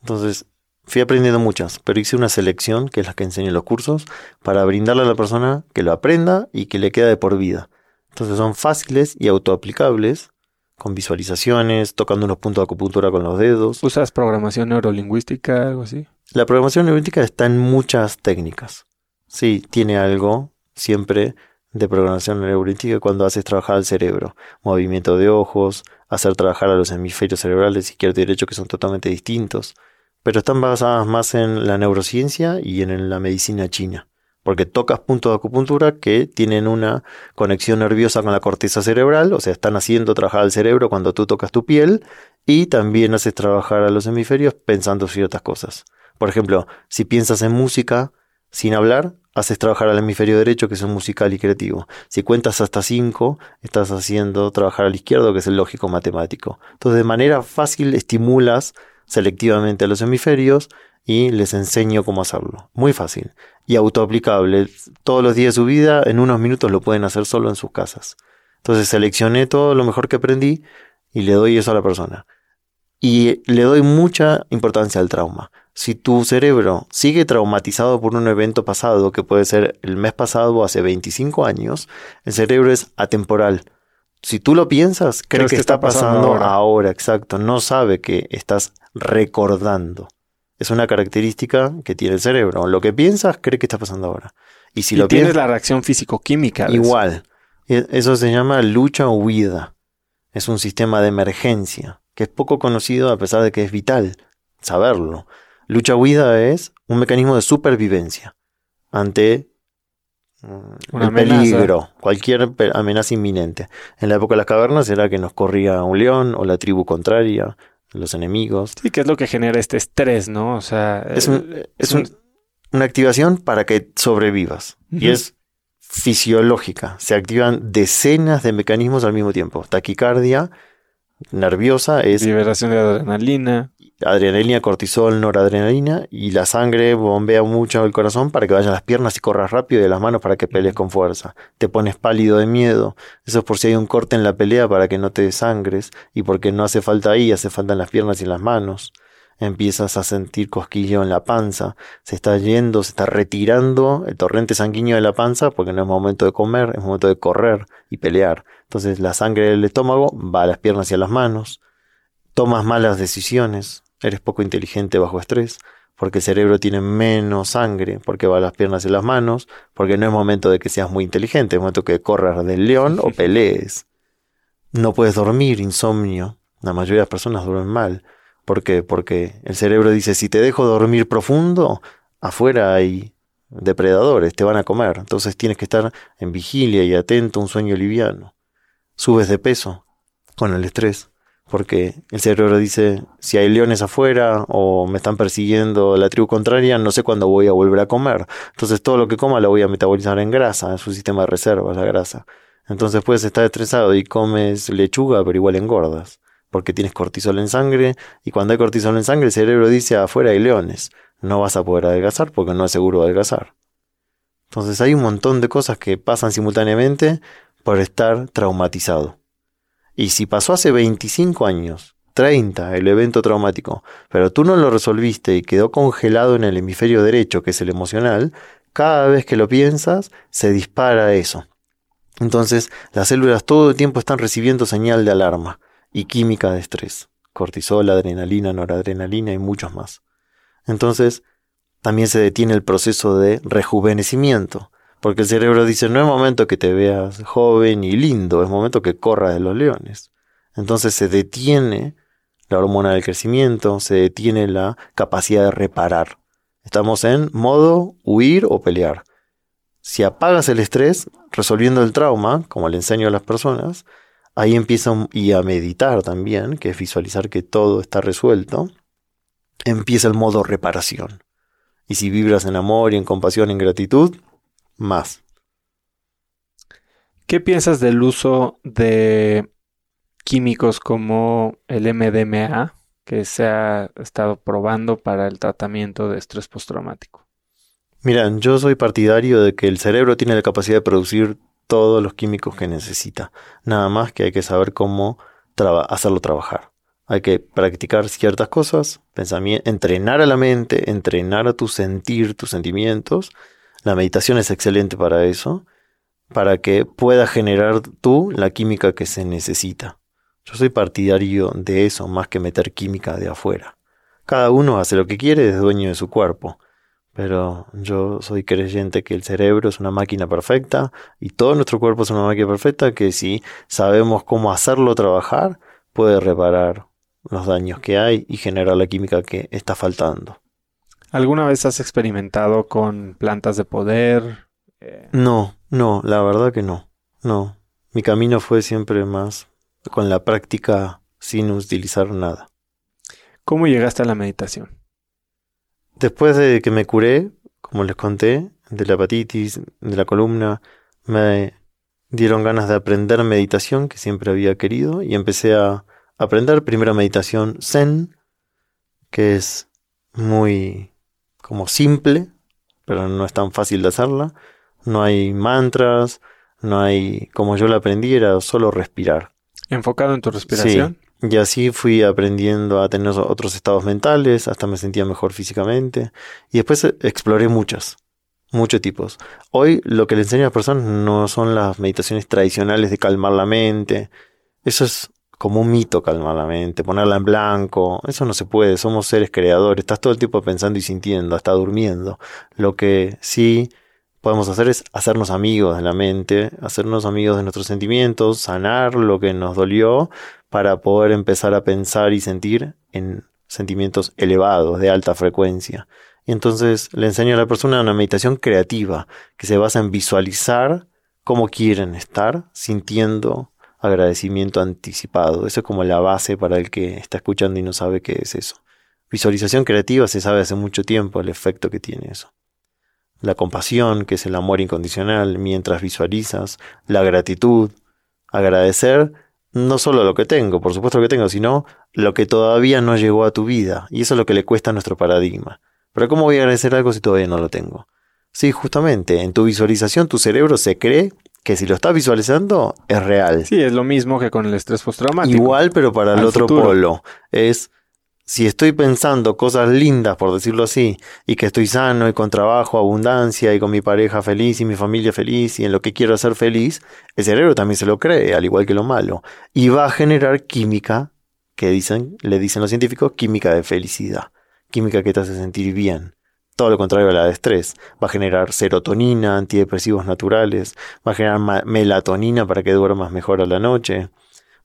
Entonces, fui aprendiendo muchas, pero hice una selección, que es la que enseño en los cursos, para brindarle a la persona que lo aprenda y que le quede de por vida. Entonces son fáciles y autoaplicables, con visualizaciones, tocando unos puntos de acupuntura con los dedos. ¿Usas programación neurolingüística, algo así? La programación neurolingüística está en muchas técnicas. Sí, tiene algo siempre de programación neurolingüística cuando haces trabajar al cerebro. Movimiento de ojos, hacer trabajar a los hemisferios cerebrales izquierdo y derecho que son totalmente distintos. Pero están basadas más en la neurociencia y en la medicina china. Porque tocas puntos de acupuntura que tienen una conexión nerviosa con la corteza cerebral, o sea, están haciendo trabajar al cerebro cuando tú tocas tu piel, y también haces trabajar a los hemisferios pensando ciertas cosas. Por ejemplo, si piensas en música sin hablar, haces trabajar al hemisferio derecho, que es un musical y creativo. Si cuentas hasta 5, estás haciendo trabajar al izquierdo, que es el lógico matemático. Entonces, de manera fácil estimulas selectivamente a los hemisferios y les enseño cómo hacerlo. Muy fácil y autoaplicable. Todos los días de su vida, en unos minutos lo pueden hacer solo en sus casas. Entonces seleccioné todo lo mejor que aprendí y le doy eso a la persona. Y le doy mucha importancia al trauma. Si tu cerebro sigue traumatizado por un evento pasado, que puede ser el mes pasado o hace 25 años, el cerebro es atemporal. Si tú lo piensas, cree que, está, pasando, ahora. exacto. No sabe que estás recordando. Es una característica que tiene el cerebro. Lo que piensas, cree que está pasando ahora. Y si lo tienes la reacción físico-química. Igual. E, eso se llama lucha o huida. Es un sistema de emergencia que es poco conocido a pesar de que es vital saberlo. Lucha-huida es un mecanismo de supervivencia ante mm, un peligro, cualquier amenaza inminente. En la época de las cavernas era que nos corría un león o la tribu contraria, los enemigos. Sí, que es lo que genera este estrés, ¿no? O sea, es, eh, una activación para que sobrevivas. Y es fisiológica. Se activan decenas de mecanismos al mismo tiempo. Taquicardia, nerviosa es... Liberación de adrenalina adrenalina, cortisol, noradrenalina y la sangre bombea mucho el corazón para que vayan las piernas y corras rápido y las manos para que pelees con fuerza. Te pones pálido de miedo. Eso es por si hay un corte en la pelea para que no te desangres y porque no hace falta ahí, hace falta en las piernas y en las manos. Empiezas a sentir cosquillo en la panza, se está yendo, se está retirando el torrente sanguíneo de la panza porque no es momento de comer, es momento de correr y pelear. Entonces la sangre del estómago va a las piernas y a las manos, tomas malas decisiones, eres poco inteligente bajo estrés, porque el cerebro tiene menos sangre, porque va a las piernas y las manos, porque no es momento de que seas muy inteligente, es momento que corras del león o pelees. No puedes dormir, insomnio. La mayoría de las personas duermen mal. ¿Por qué? Porque el cerebro dice, si te dejo dormir profundo, afuera hay depredadores, te van a comer. Entonces tienes que estar en vigilia y atento a un sueño liviano. Subes de peso con el estrés porque el cerebro dice, si hay leones afuera o me están persiguiendo la tribu contraria, no sé cuándo voy a volver a comer. Entonces todo lo que coma lo voy a metabolizar en grasa, en su sistema de reserva, la grasa. Entonces puedes estar estresado y comes lechuga, pero igual engordas, porque tienes cortisol en sangre y cuando hay cortisol en sangre el cerebro dice, afuera hay leones, no vas a poder adelgazar porque no es seguro adelgazar. Entonces hay un montón de cosas que pasan simultáneamente por estar traumatizado. Y si pasó hace 25 años, 30, el evento traumático, pero tú no lo resolviste y quedó congelado en el hemisferio derecho, que es el emocional, cada vez que lo piensas, se dispara eso. Entonces, las células todo el tiempo están recibiendo señal de alarma y química de estrés, cortisol, adrenalina, noradrenalina y muchos más. Entonces, también se detiene el proceso de rejuvenecimiento, porque el cerebro dice, no es momento que te veas joven y lindo, es momento que corra de los leones. Entonces se detiene la hormona del crecimiento, se detiene la capacidad de reparar. Estamos en modo huir o pelear. Si apagas el estrés, resolviendo el trauma, como le enseño a las personas, ahí empieza y a meditar también, que es visualizar que todo está resuelto, empieza el modo reparación. Y si vibras en amor y en compasión, en gratitud, más. ¿Qué piensas del uso de químicos como el MDMA que se ha estado probando para el tratamiento de estrés postraumático? Mira, yo soy partidario de que el cerebro tiene la capacidad de producir todos los químicos que necesita. Nada más que hay que saber cómo hacerlo trabajar. Hay que practicar ciertas cosas, entrenar a la mente, entrenar a tu sentir, tus sentimientos la meditación es excelente para eso, para que pueda generar tú la química que se necesita. Yo soy partidario de eso más que meter química de afuera. Cada uno hace lo que quiere, es dueño de su cuerpo. Pero yo soy creyente que el cerebro es una máquina perfecta y todo nuestro cuerpo es una máquina perfecta que si sabemos cómo hacerlo trabajar, puede reparar los daños que hay y generar la química que está faltando. ¿Alguna vez has experimentado con plantas de poder? Eh, no, no, la verdad que no. No. Mi camino fue siempre más con la práctica sin utilizar nada. ¿Cómo llegaste a la meditación? Después de que me curé, como les conté, de la hepatitis, de la columna, me dieron ganas de aprender meditación que siempre había querido y empecé a aprender primero meditación zen, que es muy como simple, pero no es tan fácil de hacerla. No hay mantras, no hay, como yo la aprendí, era solo respirar. Enfocado en tu respiración. Sí. Y así fui aprendiendo a tener otros estados mentales, hasta me sentía mejor físicamente. Y después exploré muchas, muchos tipos. Hoy lo que le enseño a las personas no son las meditaciones tradicionales de calmar la mente. Eso es como un mito calmar la mente, ponerla en blanco, eso no se puede, somos seres creadores, estás todo el tiempo pensando y sintiendo, hasta durmiendo. Lo que sí podemos hacer es hacernos amigos de la mente, hacernos amigos de nuestros sentimientos, sanar lo que nos dolió para poder empezar a pensar y sentir en sentimientos elevados, de alta frecuencia. Y entonces le enseño a la persona una meditación creativa que se basa en visualizar cómo quieren estar sintiendo agradecimiento anticipado. Eso es como la base para el que está escuchando y no sabe qué es eso. Visualización creativa se sabe hace mucho tiempo el efecto que tiene eso. La compasión, que es el amor incondicional, mientras visualizas, la gratitud, agradecer no solo lo que tengo, por supuesto que tengo, sino lo que todavía no llegó a tu vida. Y eso es lo que le cuesta a nuestro paradigma. Pero ¿cómo voy a agradecer algo si todavía no lo tengo? Sí, justamente, en tu visualización tu cerebro se cree que si lo estás visualizando es real. Sí, es lo mismo que con el estrés postraumático. Igual, pero para el otro polo. Es si estoy pensando cosas lindas, por decirlo así, y que estoy sano y con trabajo, abundancia y con mi pareja feliz y mi familia feliz y en lo que quiero hacer feliz, el cerebro también se lo cree, al igual que lo malo. Y va a generar química, que dicen, le dicen los científicos, química de felicidad. Química que te hace sentir bien todo lo contrario a la de estrés. Va a generar serotonina, antidepresivos naturales, va a generar melatonina para que duermas mejor a la noche,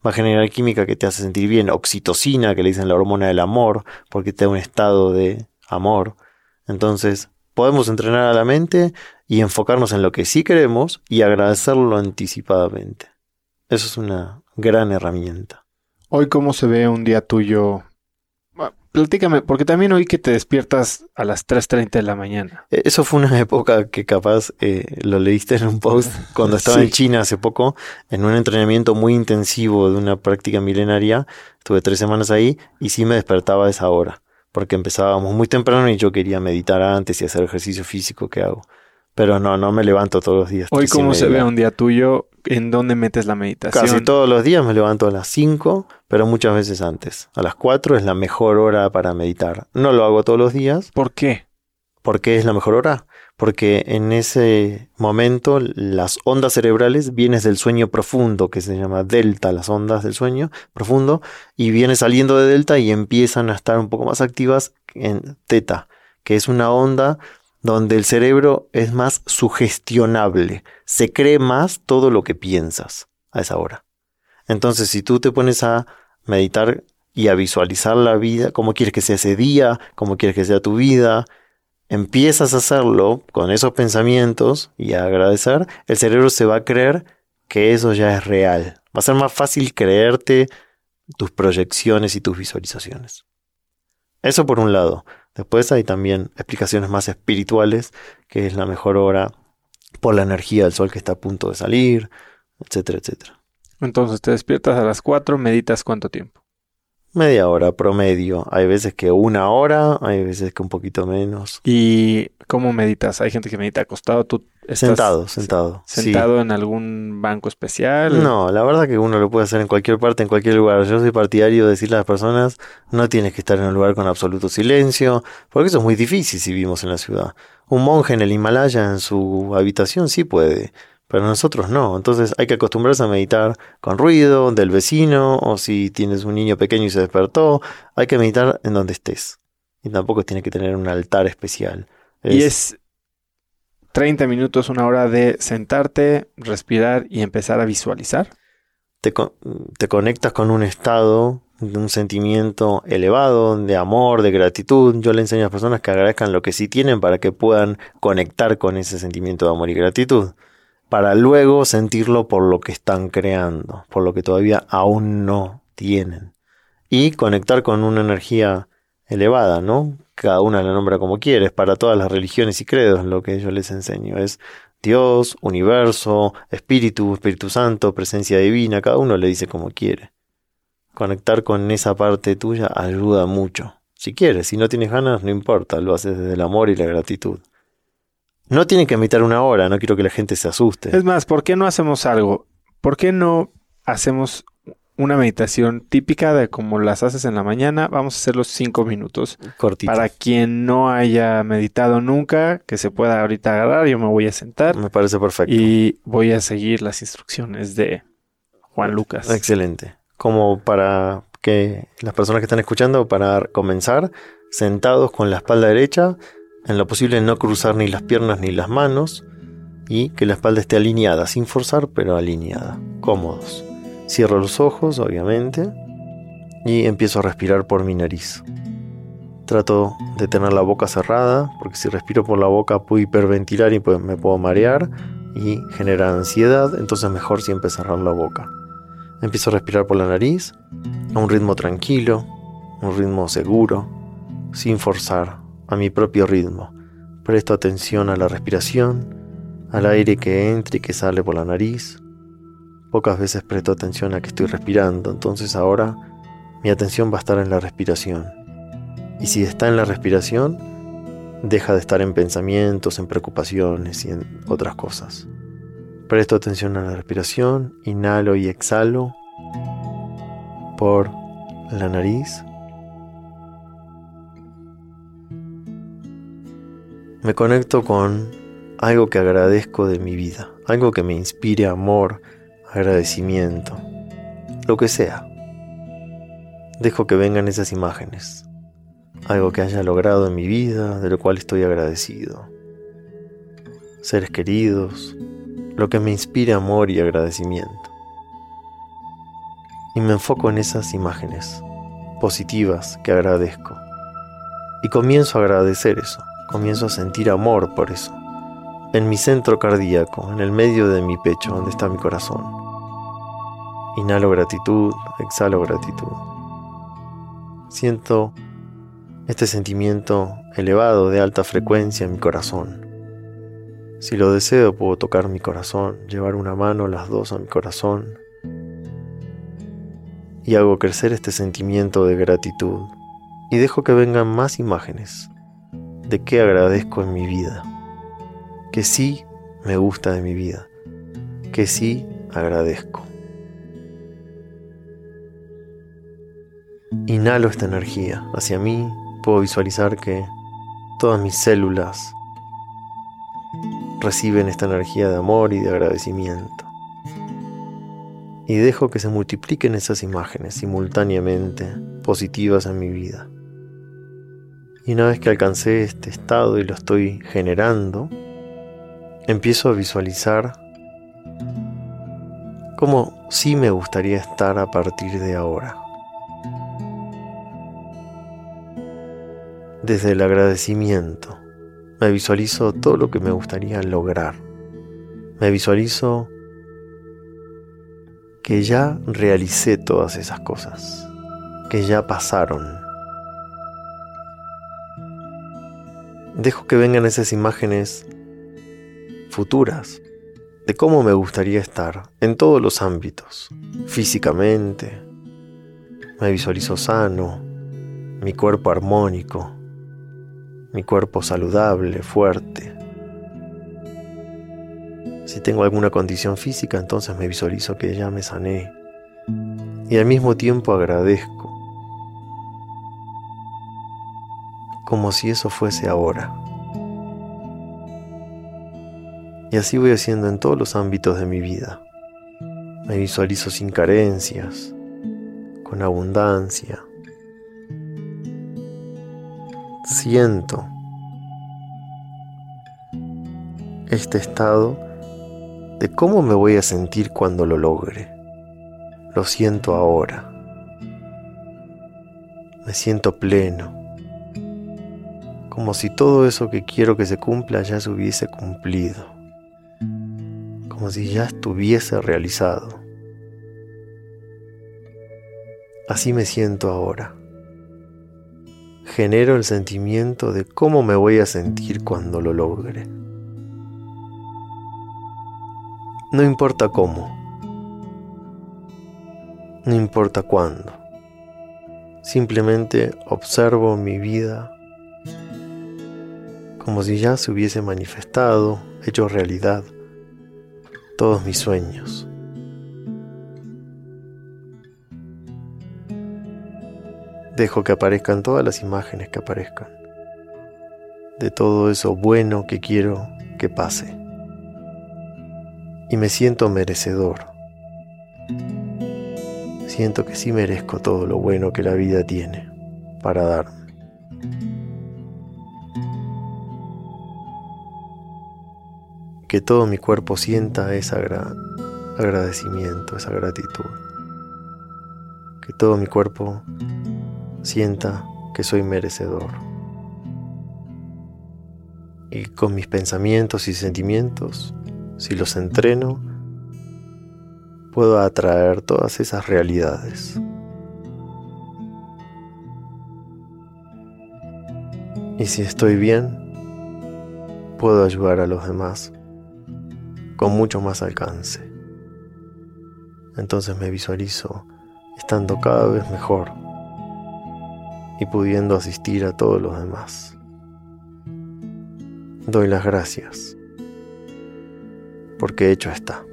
va a generar química que te hace sentir bien, oxitocina, que le dicen la hormona del amor, porque te da un estado de amor. Entonces, podemos entrenar a la mente y enfocarnos en lo que sí queremos y agradecerlo anticipadamente. Eso es una gran herramienta. Hoy, ¿cómo se ve un día tuyo? Platícame, porque también oí que te despiertas a las 3.30 de la mañana. E- Eso fue una época que capaz eh, lo leíste en un post cuando estaba Sí. en China hace poco, en un entrenamiento muy intensivo de una práctica milenaria. Estuve tres semanas ahí y sí me despertaba a esa hora, porque empezábamos muy temprano y yo quería meditar antes y hacer ejercicio físico que hago. Pero no, no me levanto todos los días. Hoy, ¿cómo se ve un día tuyo? ¿En dónde metes la meditación? Casi todos los días me levanto a las 5, pero muchas veces antes. A las 4 es la mejor hora para meditar. No lo hago todos los días. ¿Por qué? ¿Por qué es la mejor hora? Porque en ese momento las ondas cerebrales vienes del sueño profundo, que se llama delta, las ondas del sueño profundo, y vienes saliendo de delta y empiezan a estar un poco más activas en teta, que es una onda donde el cerebro es más sugestionable, se cree más todo lo que piensas a esa hora. Entonces, si tú te pones a meditar y a visualizar la vida, cómo quieres que sea ese día, cómo quieres que sea tu vida, empiezas a hacerlo con esos pensamientos y a agradecer, el cerebro se va a creer que eso ya es real. Va a ser más fácil creerte tus proyecciones y tus visualizaciones. Eso por un lado. Después hay también explicaciones más espirituales, que es la mejor hora por la energía del sol que está a punto de salir, etcétera, etcétera. Entonces te despiertas a las 4, meditas cuánto tiempo. Media hora promedio. Hay veces que una hora, hay veces que un poquito menos. ¿Y cómo meditas? Hay gente que medita acostado, tú estás Sentado, sentado. sí. sentado en algún banco especial. No, la verdad que uno lo puede hacer en cualquier parte, en cualquier lugar. Yo soy partidario de decirle a las personas, no tienes que estar en un lugar con absoluto silencio, porque eso es muy difícil si vivimos en la ciudad. Un monje en el Himalaya, en su habitación, sí puede, pero nosotros no. Entonces hay que acostumbrarse a meditar con ruido del vecino, o si tienes un niño pequeño y se despertó, hay que meditar en donde estés. Y tampoco tiene que tener un altar especial. Y es 30 minutos, una hora de sentarte, respirar y empezar a visualizar. te, te conectas con un estado de un sentimiento elevado, de amor, de gratitud. Yo le enseño a las personas que agradezcan lo que sí tienen para que puedan conectar con ese sentimiento de amor y gratitud. Para luego sentirlo por lo que están creando, por lo que todavía aún no tienen. Y conectar con una energía elevada, ¿no? Cada una la nombra como quiere, es para todas las religiones y credos lo que yo les enseño. Es Dios, universo, espíritu, Espíritu Santo, presencia divina, cada uno le dice como quiere. Conectar con esa parte tuya ayuda mucho. Si quieres, si no tienes ganas, no importa, lo haces desde el amor y la gratitud. No tienen que meditar una hora, no quiero que la gente se asuste. Es más, ¿por qué no hacemos algo? ¿Por qué no hacemos una meditación típica de como las haces en la mañana? Vamos a hacerlo cinco minutos. Cortito. Para quien no haya meditado nunca, que se pueda ahorita agarrar, yo me voy a sentar Me parece perfecto. y voy a seguir las instrucciones de Juan Lucas. Excelente. Como para que las personas que están escuchando, para comenzar, sentados con la espalda derecha, en lo posible no cruzar ni las piernas ni las manos, y que la espalda esté alineada, sin forzar, pero alineada. Cómodos. Cierro los ojos, obviamente, y empiezo a respirar por mi nariz. Trato de tener la boca cerrada, porque si respiro por la boca puedo hiperventilar y pues me puedo marear y generar ansiedad, entonces mejor siempre cerrar la boca. Empiezo a respirar por la nariz, a un ritmo tranquilo, un ritmo seguro, sin forzar, a mi propio ritmo. Presto atención a la respiración, al aire que entra y que sale por la nariz. Pocas veces presto atención a que estoy respirando, entonces ahora mi atención va a estar en la respiración. Y si está en la respiración, deja de estar en pensamientos, en preocupaciones y en otras cosas. Presto atención a la respiración, inhalo y exhalo por la nariz. Me conecto con algo que agradezco de mi vida, algo que me inspire amor, agradecimiento, lo que sea. Dejo que vengan esas imágenes, algo que haya logrado en mi vida, de lo cual estoy agradecido. Seres queridos, lo que me inspire amor y agradecimiento. Y me enfoco en esas imágenes positivas que agradezco. Y comienzo a agradecer eso, comienzo a sentir amor por eso. En mi centro cardíaco, en el medio de mi pecho, donde está mi corazón. Inhalo gratitud, exhalo gratitud. Siento este sentimiento elevado de alta frecuencia en mi corazón. Si lo deseo, puedo tocar mi corazón, llevar una mano, las dos a mi corazón, y hago crecer este sentimiento de gratitud, y dejo que vengan más imágenes de qué agradezco en mi vida, que sí me gusta de mi vida, que sí agradezco. Inhalo esta energía hacia mí, puedo visualizar que todas mis células reciben esta energía de amor y de agradecimiento. Y dejo que se multipliquen esas imágenes simultáneamente positivas en mi vida. Y una vez que alcancé este estado y lo estoy generando, empiezo a visualizar cómo sí me gustaría estar a partir de ahora. Desde el agradecimiento me visualizo todo lo que me gustaría lograr. Me visualizo que ya realicé todas esas cosas, que ya pasaron. Dejo que vengan esas imágenes futuras de cómo me gustaría estar en todos los ámbitos, físicamente. Me visualizo sano, mi cuerpo armónico, mi cuerpo saludable, fuerte. Si tengo alguna condición física, entonces me visualizo que ya me sané. Y al mismo tiempo agradezco. Como si eso fuese ahora. Y así voy haciendo en todos los ámbitos de mi vida. Me visualizo sin carencias, con abundancia, siento este estado de cómo me voy a sentir cuando lo logre. Lo siento ahora. Me siento pleno. Como si todo eso que quiero que se cumpla ya se hubiese cumplido. Como si ya estuviese realizado. Así me siento ahora genero el sentimiento de cómo me voy a sentir cuando lo logre. No importa cómo, no importa cuándo, simplemente observo mi vida como si ya se hubiese manifestado, hecho realidad, todos mis sueños. Dejo que aparezcan todas las imágenes que aparezcan, de todo eso bueno que quiero que pase. Y me siento merecedor. Siento que sí merezco todo lo bueno que la vida tiene para darme. Que todo mi cuerpo sienta ese agradecimiento, esa gratitud. Que todo mi cuerpo sienta que soy merecedor. Y con mis pensamientos y sentimientos, si los entreno, puedo atraer todas esas realidades. Y si estoy bien, puedo ayudar a los demás con mucho más alcance. Entonces me visualizo estando cada vez mejor y pudiendo asistir a todos los demás. Doy las gracias, porque hecho está.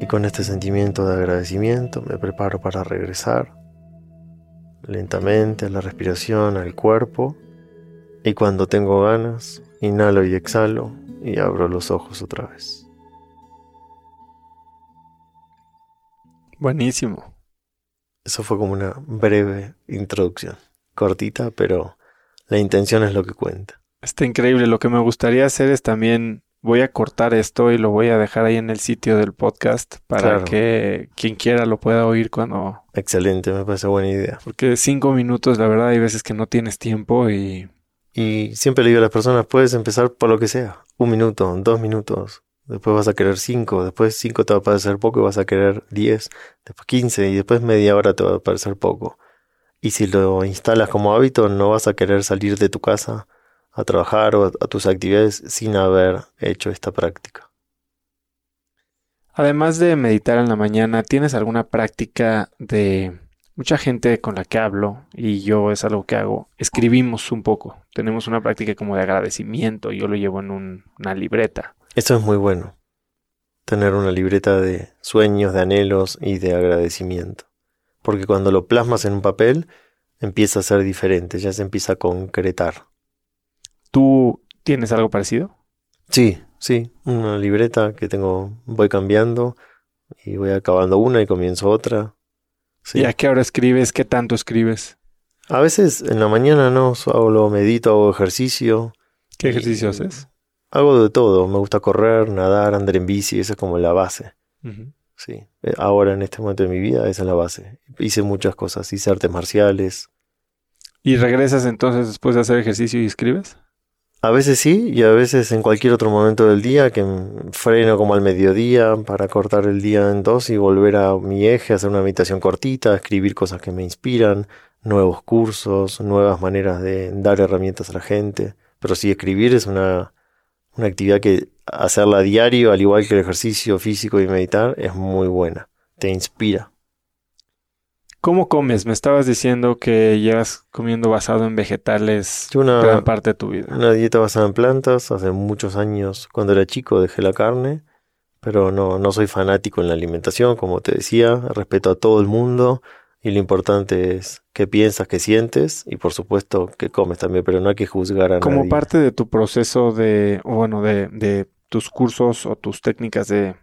Y con este sentimiento de agradecimiento me preparo para regresar lentamente a la respiración, al cuerpo, y cuando tengo ganas, inhalo y exhalo y abro los ojos otra vez. Buenísimo. Eso fue como una breve introducción, cortita, pero la intención es lo que cuenta. Está increíble. Lo que me gustaría hacer es también voy a cortar esto y lo voy a dejar ahí en el sitio del podcast para que quien quiera lo pueda oír cuando... Excelente, me parece buena idea. Porque cinco minutos, la verdad, hay veces que no tienes tiempo y... Y siempre le digo a las personas, puedes empezar por lo que sea. Un minuto, dos minutos. después vas a querer 5, después 5 te va a parecer poco y vas a querer 10, después 15 y después media hora te va a parecer poco. Y si lo instalas como hábito, no vas a querer salir de tu casa a trabajar o a, a tus actividades sin haber hecho esta práctica. Además de meditar en la mañana, ¿tienes alguna práctica de mucha gente con la que hablo y yo es algo que hago? Escribimos un poco. Tenemos una práctica como de agradecimiento. Yo lo llevo en un- una libreta. Eso es muy bueno. Tener una libreta de sueños, de anhelos y de agradecimiento. Porque cuando lo plasmas en un papel, empieza a ser diferente, ya se empieza a concretar. ¿Tú tienes algo parecido? Sí, sí, una libreta que tengo, voy cambiando y voy acabando una y comienzo otra. Sí. ¿Y a qué hora escribes? ¿Qué tanto escribes? A veces en la mañana no, solo medito, hago ejercicio. ¿Qué ejercicio haces? Hago de todo, me gusta correr, nadar, andar en bici, esa es como la base. Sí, Eh, ahora en este momento de mi vida esa es la base. Hice muchas cosas, hice artes marciales. ¿Y regresas entonces después de hacer ejercicio y escribes? A veces sí y a veces en cualquier otro momento del día que freno como al mediodía para cortar el día en dos y volver a mi eje, hacer una meditación cortita, escribir cosas que me inspiran, nuevos cursos, nuevas maneras de dar herramientas a la gente. Pero sí, escribir es una, una actividad que hacerla diario, al igual que el ejercicio físico y meditar, es muy buena. Te inspira. ¿Cómo comes? Me estabas diciendo que llevas comiendo basado en vegetales una, gran parte de tu vida. Una dieta basada en plantas. Hace muchos años, cuando era chico, dejé la carne, pero no, no soy fanático en la alimentación, como te decía. Respeto a todo el mundo y lo importante es qué piensas, qué sientes y por supuesto qué comes también, pero no hay que juzgar a Como nadie. parte de tu proceso de, o bueno, de, de tus cursos o tus técnicas de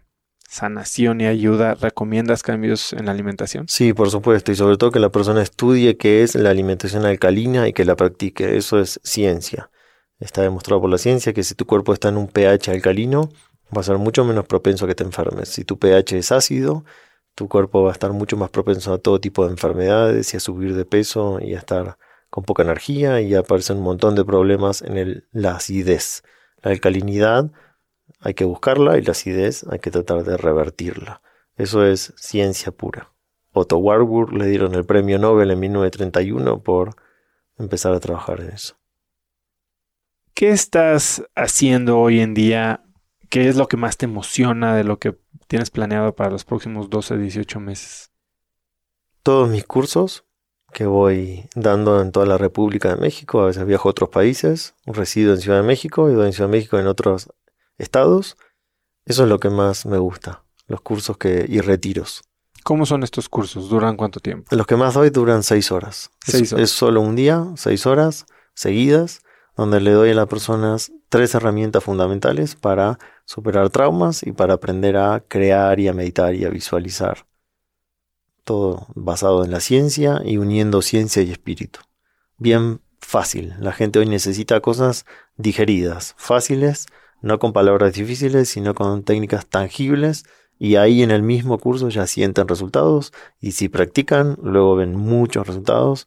sanación y ayuda, ¿recomiendas cambios en la alimentación? Sí, por supuesto, y sobre todo que la persona estudie qué es la alimentación alcalina y que la practique. Eso es ciencia. Está demostrado por la ciencia que si tu cuerpo está en un pH alcalino, va a ser mucho menos propenso a que te enfermes. Si tu pH es ácido, tu cuerpo va a estar mucho más propenso a todo tipo de enfermedades y a subir de peso y a estar con poca energía y a aparecer un montón de problemas en la acidez. La alcalinidad hay que buscarla y la acidez hay que tratar de revertirla. Eso es ciencia pura. Otto Warburg le dieron el premio Nobel en 1931 por empezar a trabajar en eso. ¿Qué estás haciendo hoy en día? ¿Qué es lo que más te emociona de lo que tienes planeado para los próximos 12, 18 meses? Todos mis cursos que voy dando en toda la República de México, a veces viajo a otros países, resido en Ciudad de México y doy en Ciudad de México en otros estados, eso es lo que más me gusta, los cursos que, y retiros. ¿Cómo son estos cursos? ¿Duran cuánto tiempo? Los que más doy duran seis horas. Es- Seis horas. es solo un día, seis horas seguidas, donde le doy a las personas tres herramientas fundamentales para superar traumas y para aprender a crear y a meditar y a visualizar. Todo basado en la ciencia y uniendo ciencia y espíritu. Bien fácil. La gente hoy necesita cosas digeridas, fáciles, no con palabras difíciles, sino con técnicas tangibles. Y ahí en el mismo curso ya sienten resultados y si practican, luego ven muchos resultados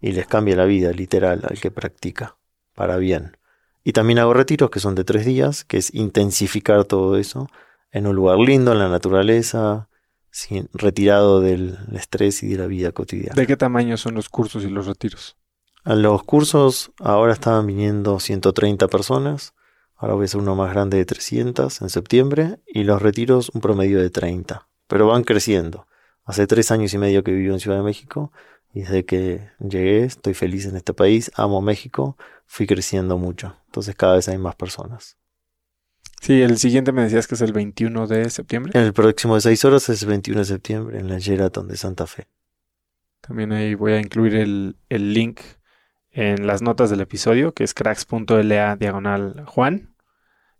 y les cambia la vida literal al que practica para bien. Y también hago retiros que son de tres días, que es intensificar todo eso en un lugar lindo, en la naturaleza, sin, retirado del estrés y de la vida cotidiana. ¿De qué tamaño son los cursos y los retiros? A los cursos ahora estaban viniendo 130 personas, ahora voy a hacer uno más grande de 300 en septiembre y los retiros un promedio de 30, pero van creciendo. Hace tres años y medio que vivo en Ciudad de México y desde que llegué estoy feliz en este país, amo México, fui creciendo mucho, entonces cada vez hay más personas. Sí, el siguiente me decías que es el 21 de septiembre. El próximo de 6 horas es el 21 de septiembre en la Sheraton de Santa Fe. También ahí voy a incluir el, el link en las notas del episodio, que es cracks.la diagonal Juan.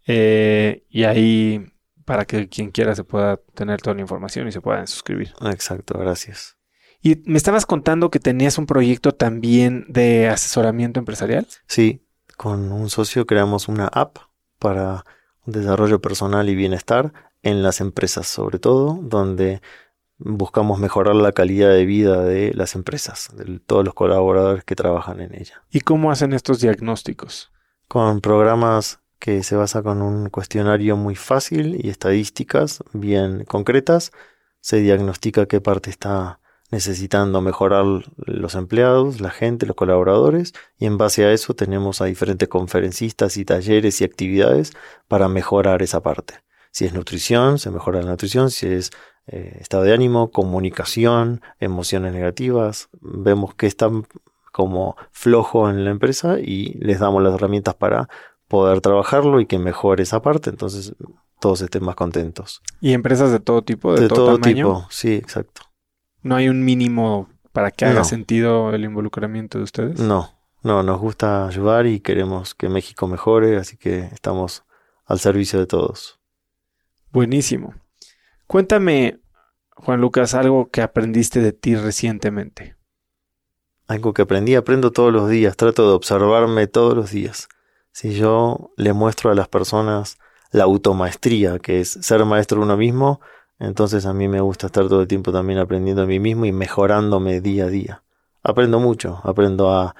Eh, y ahí para que quien quiera se pueda tener toda la información y se puedan suscribir. Exacto, gracias. Y me estabas contando que tenías un proyecto también de asesoramiento empresarial. Sí, con un socio creamos una app para desarrollo personal y bienestar en las empresas, sobre todo, donde buscamos mejorar la calidad de vida de las empresas, de todos los colaboradores que trabajan en ella. ¿Y cómo hacen estos diagnósticos? Con programas que se basa con un cuestionario muy fácil y estadísticas bien concretas. Se diagnostica qué parte está necesitando mejorar los empleados, la gente, los colaboradores, y en base a eso tenemos a diferentes conferencistas y talleres y actividades para mejorar esa parte. Si es nutrición, se mejora la nutrición, si es eh, estado de ánimo, comunicación, emociones negativas, vemos que están como flojo en la empresa y les damos las herramientas para poder trabajarlo y que mejore esa parte, entonces todos estén más contentos. ¿Y empresas de todo tipo? De, todo, tipo, sí, exacto. ¿No hay un mínimo para que haga sentido el involucramiento de ustedes? No, no, nos gusta ayudar y queremos que México mejore, así que estamos al servicio de todos. Buenísimo. Cuéntame, Juan Lucas, algo que aprendiste de ti recientemente. Algo que aprendí, aprendo todos los días, trato de observarme todos los días. Si yo le muestro a las personas la automaestría, que es ser maestro de uno mismo, entonces a mí me gusta estar todo el tiempo también aprendiendo a mí mismo y mejorándome día a día. Aprendo mucho, aprendo a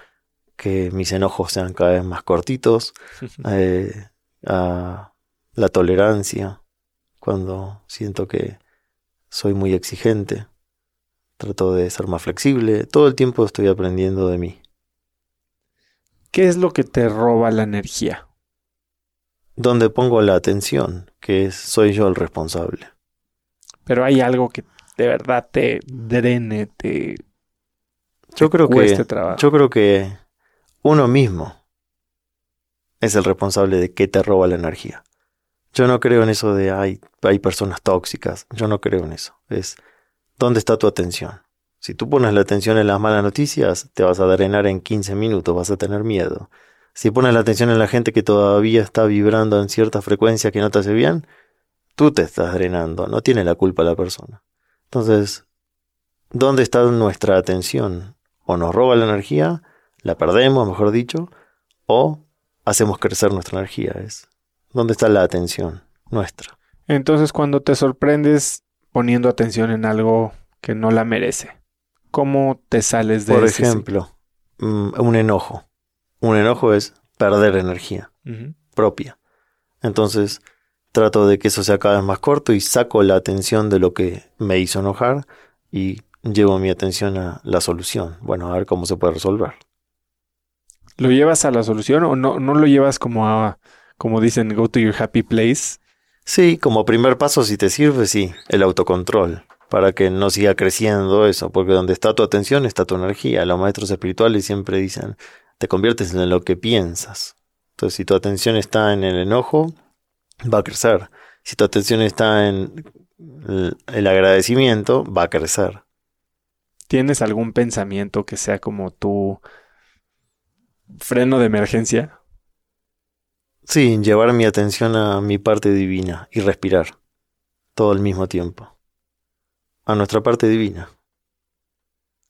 que mis enojos sean cada vez más cortitos, eh, a la tolerancia, cuando siento que soy muy exigente, trato de ser más flexible, todo el tiempo estoy aprendiendo de mí. ¿Qué es lo que te roba la energía? Donde pongo la atención, que es soy yo el responsable pero hay algo que de verdad te drene, te, yo creo que trabajo. Yo creo que uno mismo es el responsable de que te roba la energía. Yo no creo en eso de hay, hay personas tóxicas. Yo no creo en eso. Es ¿dónde está tu atención? Si tú pones la atención en las malas noticias, te vas a drenar en 15 minutos, vas a tener miedo. Si pones la atención en la gente que todavía está vibrando en cierta frecuencia que no te hace bien, Tú te estás drenando, no tiene la culpa la persona. Entonces, ¿dónde está nuestra atención? O nos roba la energía, la perdemos, mejor dicho, o hacemos crecer nuestra energía. Es ¿Dónde está la atención nuestra? Entonces, cuando te sorprendes poniendo atención en algo que no la merece, ¿cómo te sales de Por ejemplo, mm, un enojo. Un enojo es perder energía propia. Entonces, trato de que eso sea cada vez más corto y saco la atención de lo que me hizo enojar y llevo mi atención a la solución. Bueno, a ver cómo se puede resolver. ¿Lo llevas a la solución o no, no lo llevas como a, como dicen, go to your happy place? Sí, como primer paso, si te sirve, sí, el autocontrol, para que no siga creciendo eso, porque donde está tu atención está tu energía. Los maestros espirituales siempre dicen, te conviertes en lo que piensas. Entonces, si tu atención está en el enojo, va a crecer. Si tu atención está en el agradecimiento, va a crecer. ¿Tienes algún pensamiento que sea como tu freno de emergencia? Sí, llevar mi atención a mi parte divina y respirar todo al mismo tiempo. A nuestra parte divina.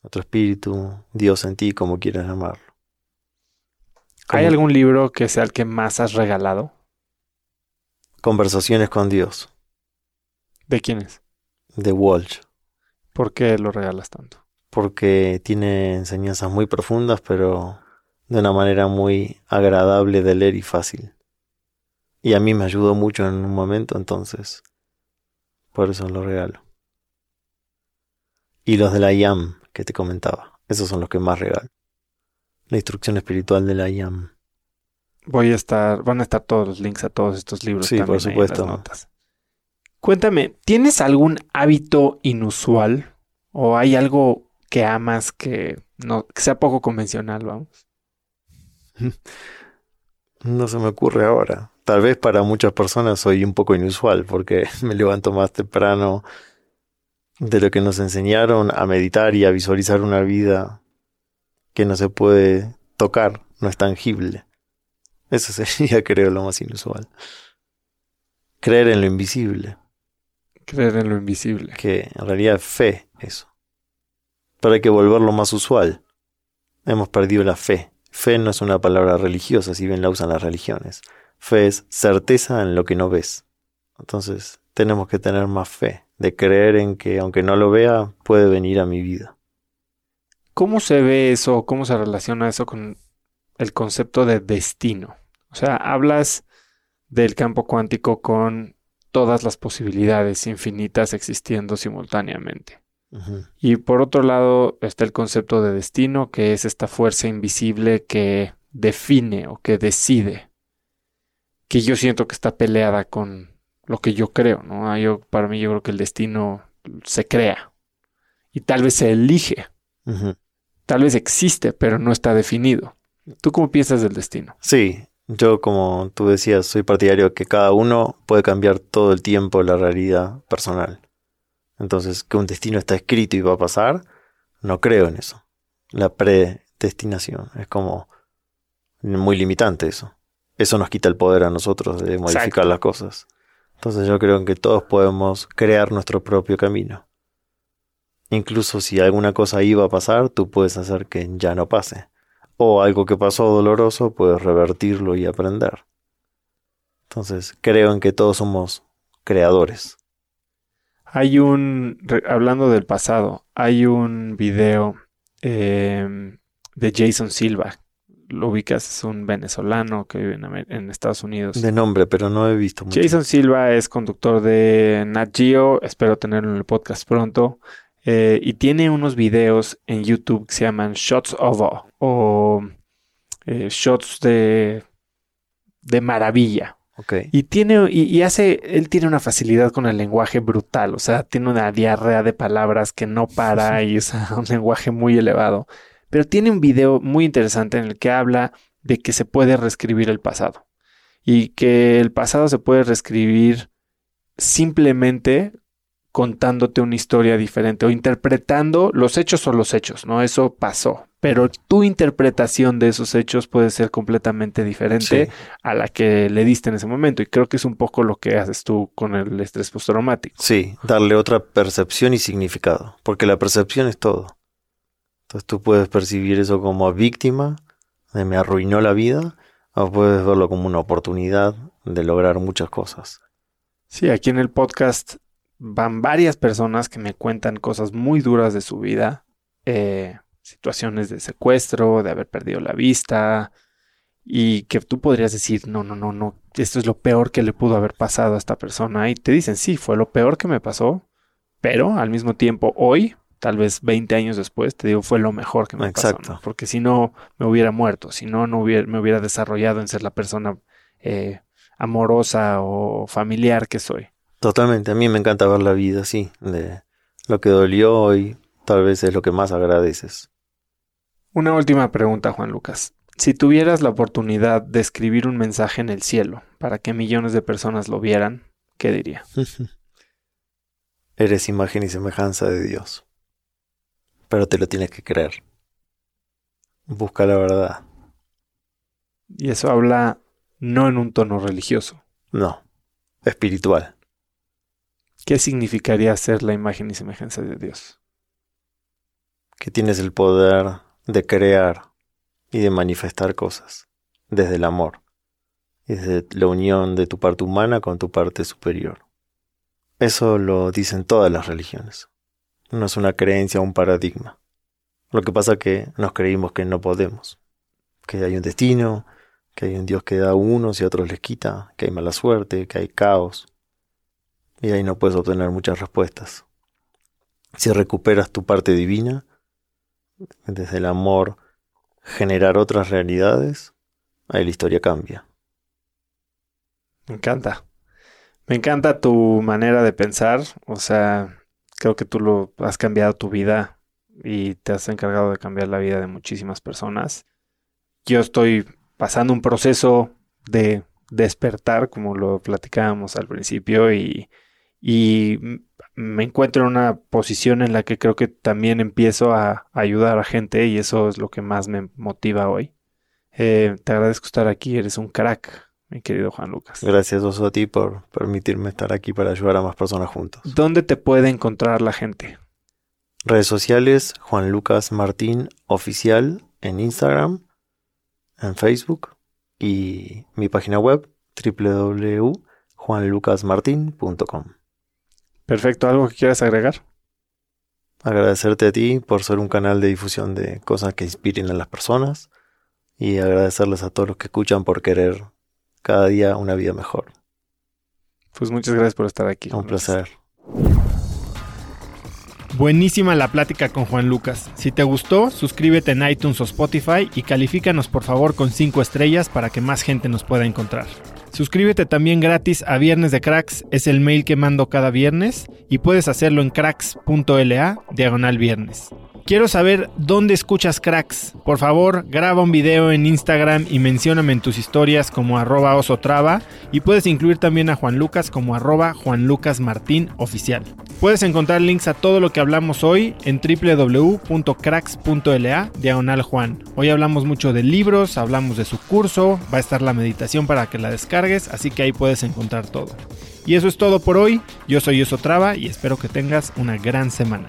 Nuestro espíritu, Dios en ti, como quieras llamarlo. ¿Hay algún libro que sea el que más has regalado? Conversaciones con Dios. ¿De quién es? De Walsh. ¿Por qué lo regalas tanto? Porque tiene enseñanzas muy profundas, pero de una manera muy agradable de leer y fácil. Y a mí me ayudó mucho en un momento, entonces por eso lo regalo. Y los de la IAM que te comentaba, esos son los que más regalo. La instrucción espiritual de la IAM. Voy a estar, van a estar todos los links a todos estos libros. Sí, por supuesto. notas. Cuéntame, ¿tienes algún hábito inusual o hay algo que amas que no que sea poco convencional, vamos? No se me ocurre ahora. Tal vez para muchas personas soy un poco inusual porque me levanto más temprano de lo que nos enseñaron a meditar y a visualizar una vida que no se puede tocar, no es tangible. Eso sería, creo, lo más inusual. Creer en lo invisible. Creer en lo invisible. Que en realidad es fe, eso. Pero hay que volverlo más usual. Hemos perdido la fe. Fe no es una palabra religiosa, si bien la usan las religiones. Fe es certeza en lo que no ves. Entonces, tenemos que tener más fe, de creer en que aunque no lo vea, puede venir a mi vida. ¿Cómo se ve eso? ¿Cómo se relaciona eso con el concepto de destino? O sea, hablas del campo cuántico con todas las posibilidades infinitas existiendo simultáneamente. Y por otro lado está el concepto de destino, que es esta fuerza invisible que define o que decide, que yo siento que está peleada con lo que yo creo, ¿no? Ah, yo, para mí yo creo que el destino se crea y tal vez se elige, tal vez existe, pero no está definido. ¿Tú cómo piensas del destino? Sí, yo como tú decías, soy partidario que cada uno puede cambiar todo el tiempo la realidad personal. Entonces, que un destino está escrito y va a pasar, no creo en eso. La predestinación es como muy limitante eso. Eso nos quita el poder a nosotros de modificar las cosas. Entonces yo creo que todos podemos crear nuestro propio camino. Incluso si alguna cosa iba a pasar, tú puedes hacer que ya no pase. O algo que pasó doloroso, puedes revertirlo y aprender. Entonces creo en que todos somos creadores. Hay un, hablando del pasado, hay un video em, de Jason Silva. Lo ubicas, es un venezolano que vive en, Estados Unidos. De nombre, pero no he visto mucho. Jason Silva es conductor de Nat Geo, espero tenerlo en el podcast pronto. Eh, y tiene unos videos en YouTube que se llaman Shots of Awe o eh, Shots de, de maravilla y tiene, y, hace, él tiene una facilidad con el lenguaje brutal, o sea, tiene una diarrea de palabras que no para y es un lenguaje muy elevado. Pero tiene un video muy interesante en el que habla de que se puede reescribir el pasado y que el pasado se puede reescribir simplemente contándote una historia diferente o interpretando los hechos o los hechos, ¿no? Eso pasó, pero tu interpretación de esos hechos puede ser completamente diferente a la que le diste en ese momento y creo que es un poco lo que haces tú con el estrés postraumático. Sí, darle otra percepción y significado, porque la percepción es todo. Entonces tú puedes percibir eso como víctima de me arruinó la vida o puedes verlo como una oportunidad de lograr muchas cosas. Sí, aquí en el podcast van varias personas que me cuentan cosas muy duras de su vida, eh, situaciones de secuestro, de haber perdido la vista, y que tú podrías decir, no, no, no, no, esto es lo peor que le pudo haber pasado a esta persona, y te dicen, sí, fue lo peor que me pasó, pero al mismo tiempo hoy, tal vez 20 años después, te digo, fue lo mejor que me Exacto. pasó, porque si no, me hubiera muerto, si no, no hubiera, me hubiera desarrollado en ser la persona eh, amorosa o familiar que soy. Totalmente, a mí me encanta ver la vida así, de lo que dolió hoy, tal vez es lo que más agradeces. Una última pregunta, Juan Lucas. Si tuvieras la oportunidad de escribir un mensaje en el cielo para que millones de personas lo vieran, ¿qué diría? Eres imagen y semejanza de Dios, pero te lo tienes que creer. Busca la verdad. Y eso habla no en un tono religioso. No, espiritual. ¿Qué significaría ser la imagen y semejanza de Dios? Que tienes el poder de crear y de manifestar cosas desde el amor y desde la unión de tu parte humana con tu parte superior. Eso lo dicen todas las religiones. No es una creencia un paradigma. Lo que pasa es que nos creímos que no podemos, que hay un destino, que hay un Dios que da a unos y a otros les quita, que hay mala suerte, que hay caos, y ahí no puedes obtener muchas respuestas. Si recuperas tu parte divina, desde el amor, generar otras realidades, ahí la historia cambia. Me encanta. Me encanta tu manera de pensar. O sea, creo que tú lo has cambiado tu vida y te has encargado de cambiar la vida de muchísimas personas. Yo estoy pasando un proceso de despertar, como lo platicábamos al principio, y y me encuentro en una posición en la que creo que también empiezo a, ayudar a gente y eso es lo que más me motiva hoy. Eh, te agradezco estar aquí, eres un crack, mi querido Juan Lucas. Gracias Oso a ti por permitirme estar aquí para ayudar a más personas juntos. ¿Dónde te puede encontrar la gente? Redes sociales, Juan Lucas Martín Oficial en Instagram, en Facebook y mi página web www.juanlucasmartin.com. Perfecto, ¿algo que quieras agregar? Agradecerte a ti por ser un canal de difusión de cosas que inspiren a las personas y agradecerles a todos los que escuchan por querer cada día una vida mejor. Pues muchas gracias por estar aquí. Un placer. Buenísima la plática con Juan Lucas. Si te gustó, suscríbete en iTunes o Spotify y califícanos por favor con 5 estrellas para que más gente nos pueda encontrar. Suscríbete también gratis a Viernes de Cracks, es el mail que mando cada viernes y puedes hacerlo en cracks.la diagonal viernes. Quiero saber dónde escuchas cracks. Por favor, graba un video en Instagram y mencióname en tus historias como arroba osotrava y puedes incluir también a Juan Lucas como arroba Juan Lucas Martín oficial. Puedes encontrar links a todo lo que hablamos hoy en www.cracks.la diagonal Juan. Hoy hablamos mucho de libros, hablamos de su curso, va a estar la meditación para que la descargues, así que ahí puedes encontrar todo. Y eso es todo por hoy. Yo soy Osotrava y espero que tengas una gran semana.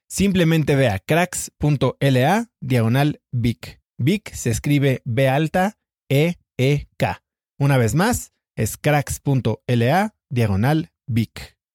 Simplemente ve a cracks.la diagonal Vic. Vic se escribe B alta E E K. Una vez más, es cracks.la diagonal Vic.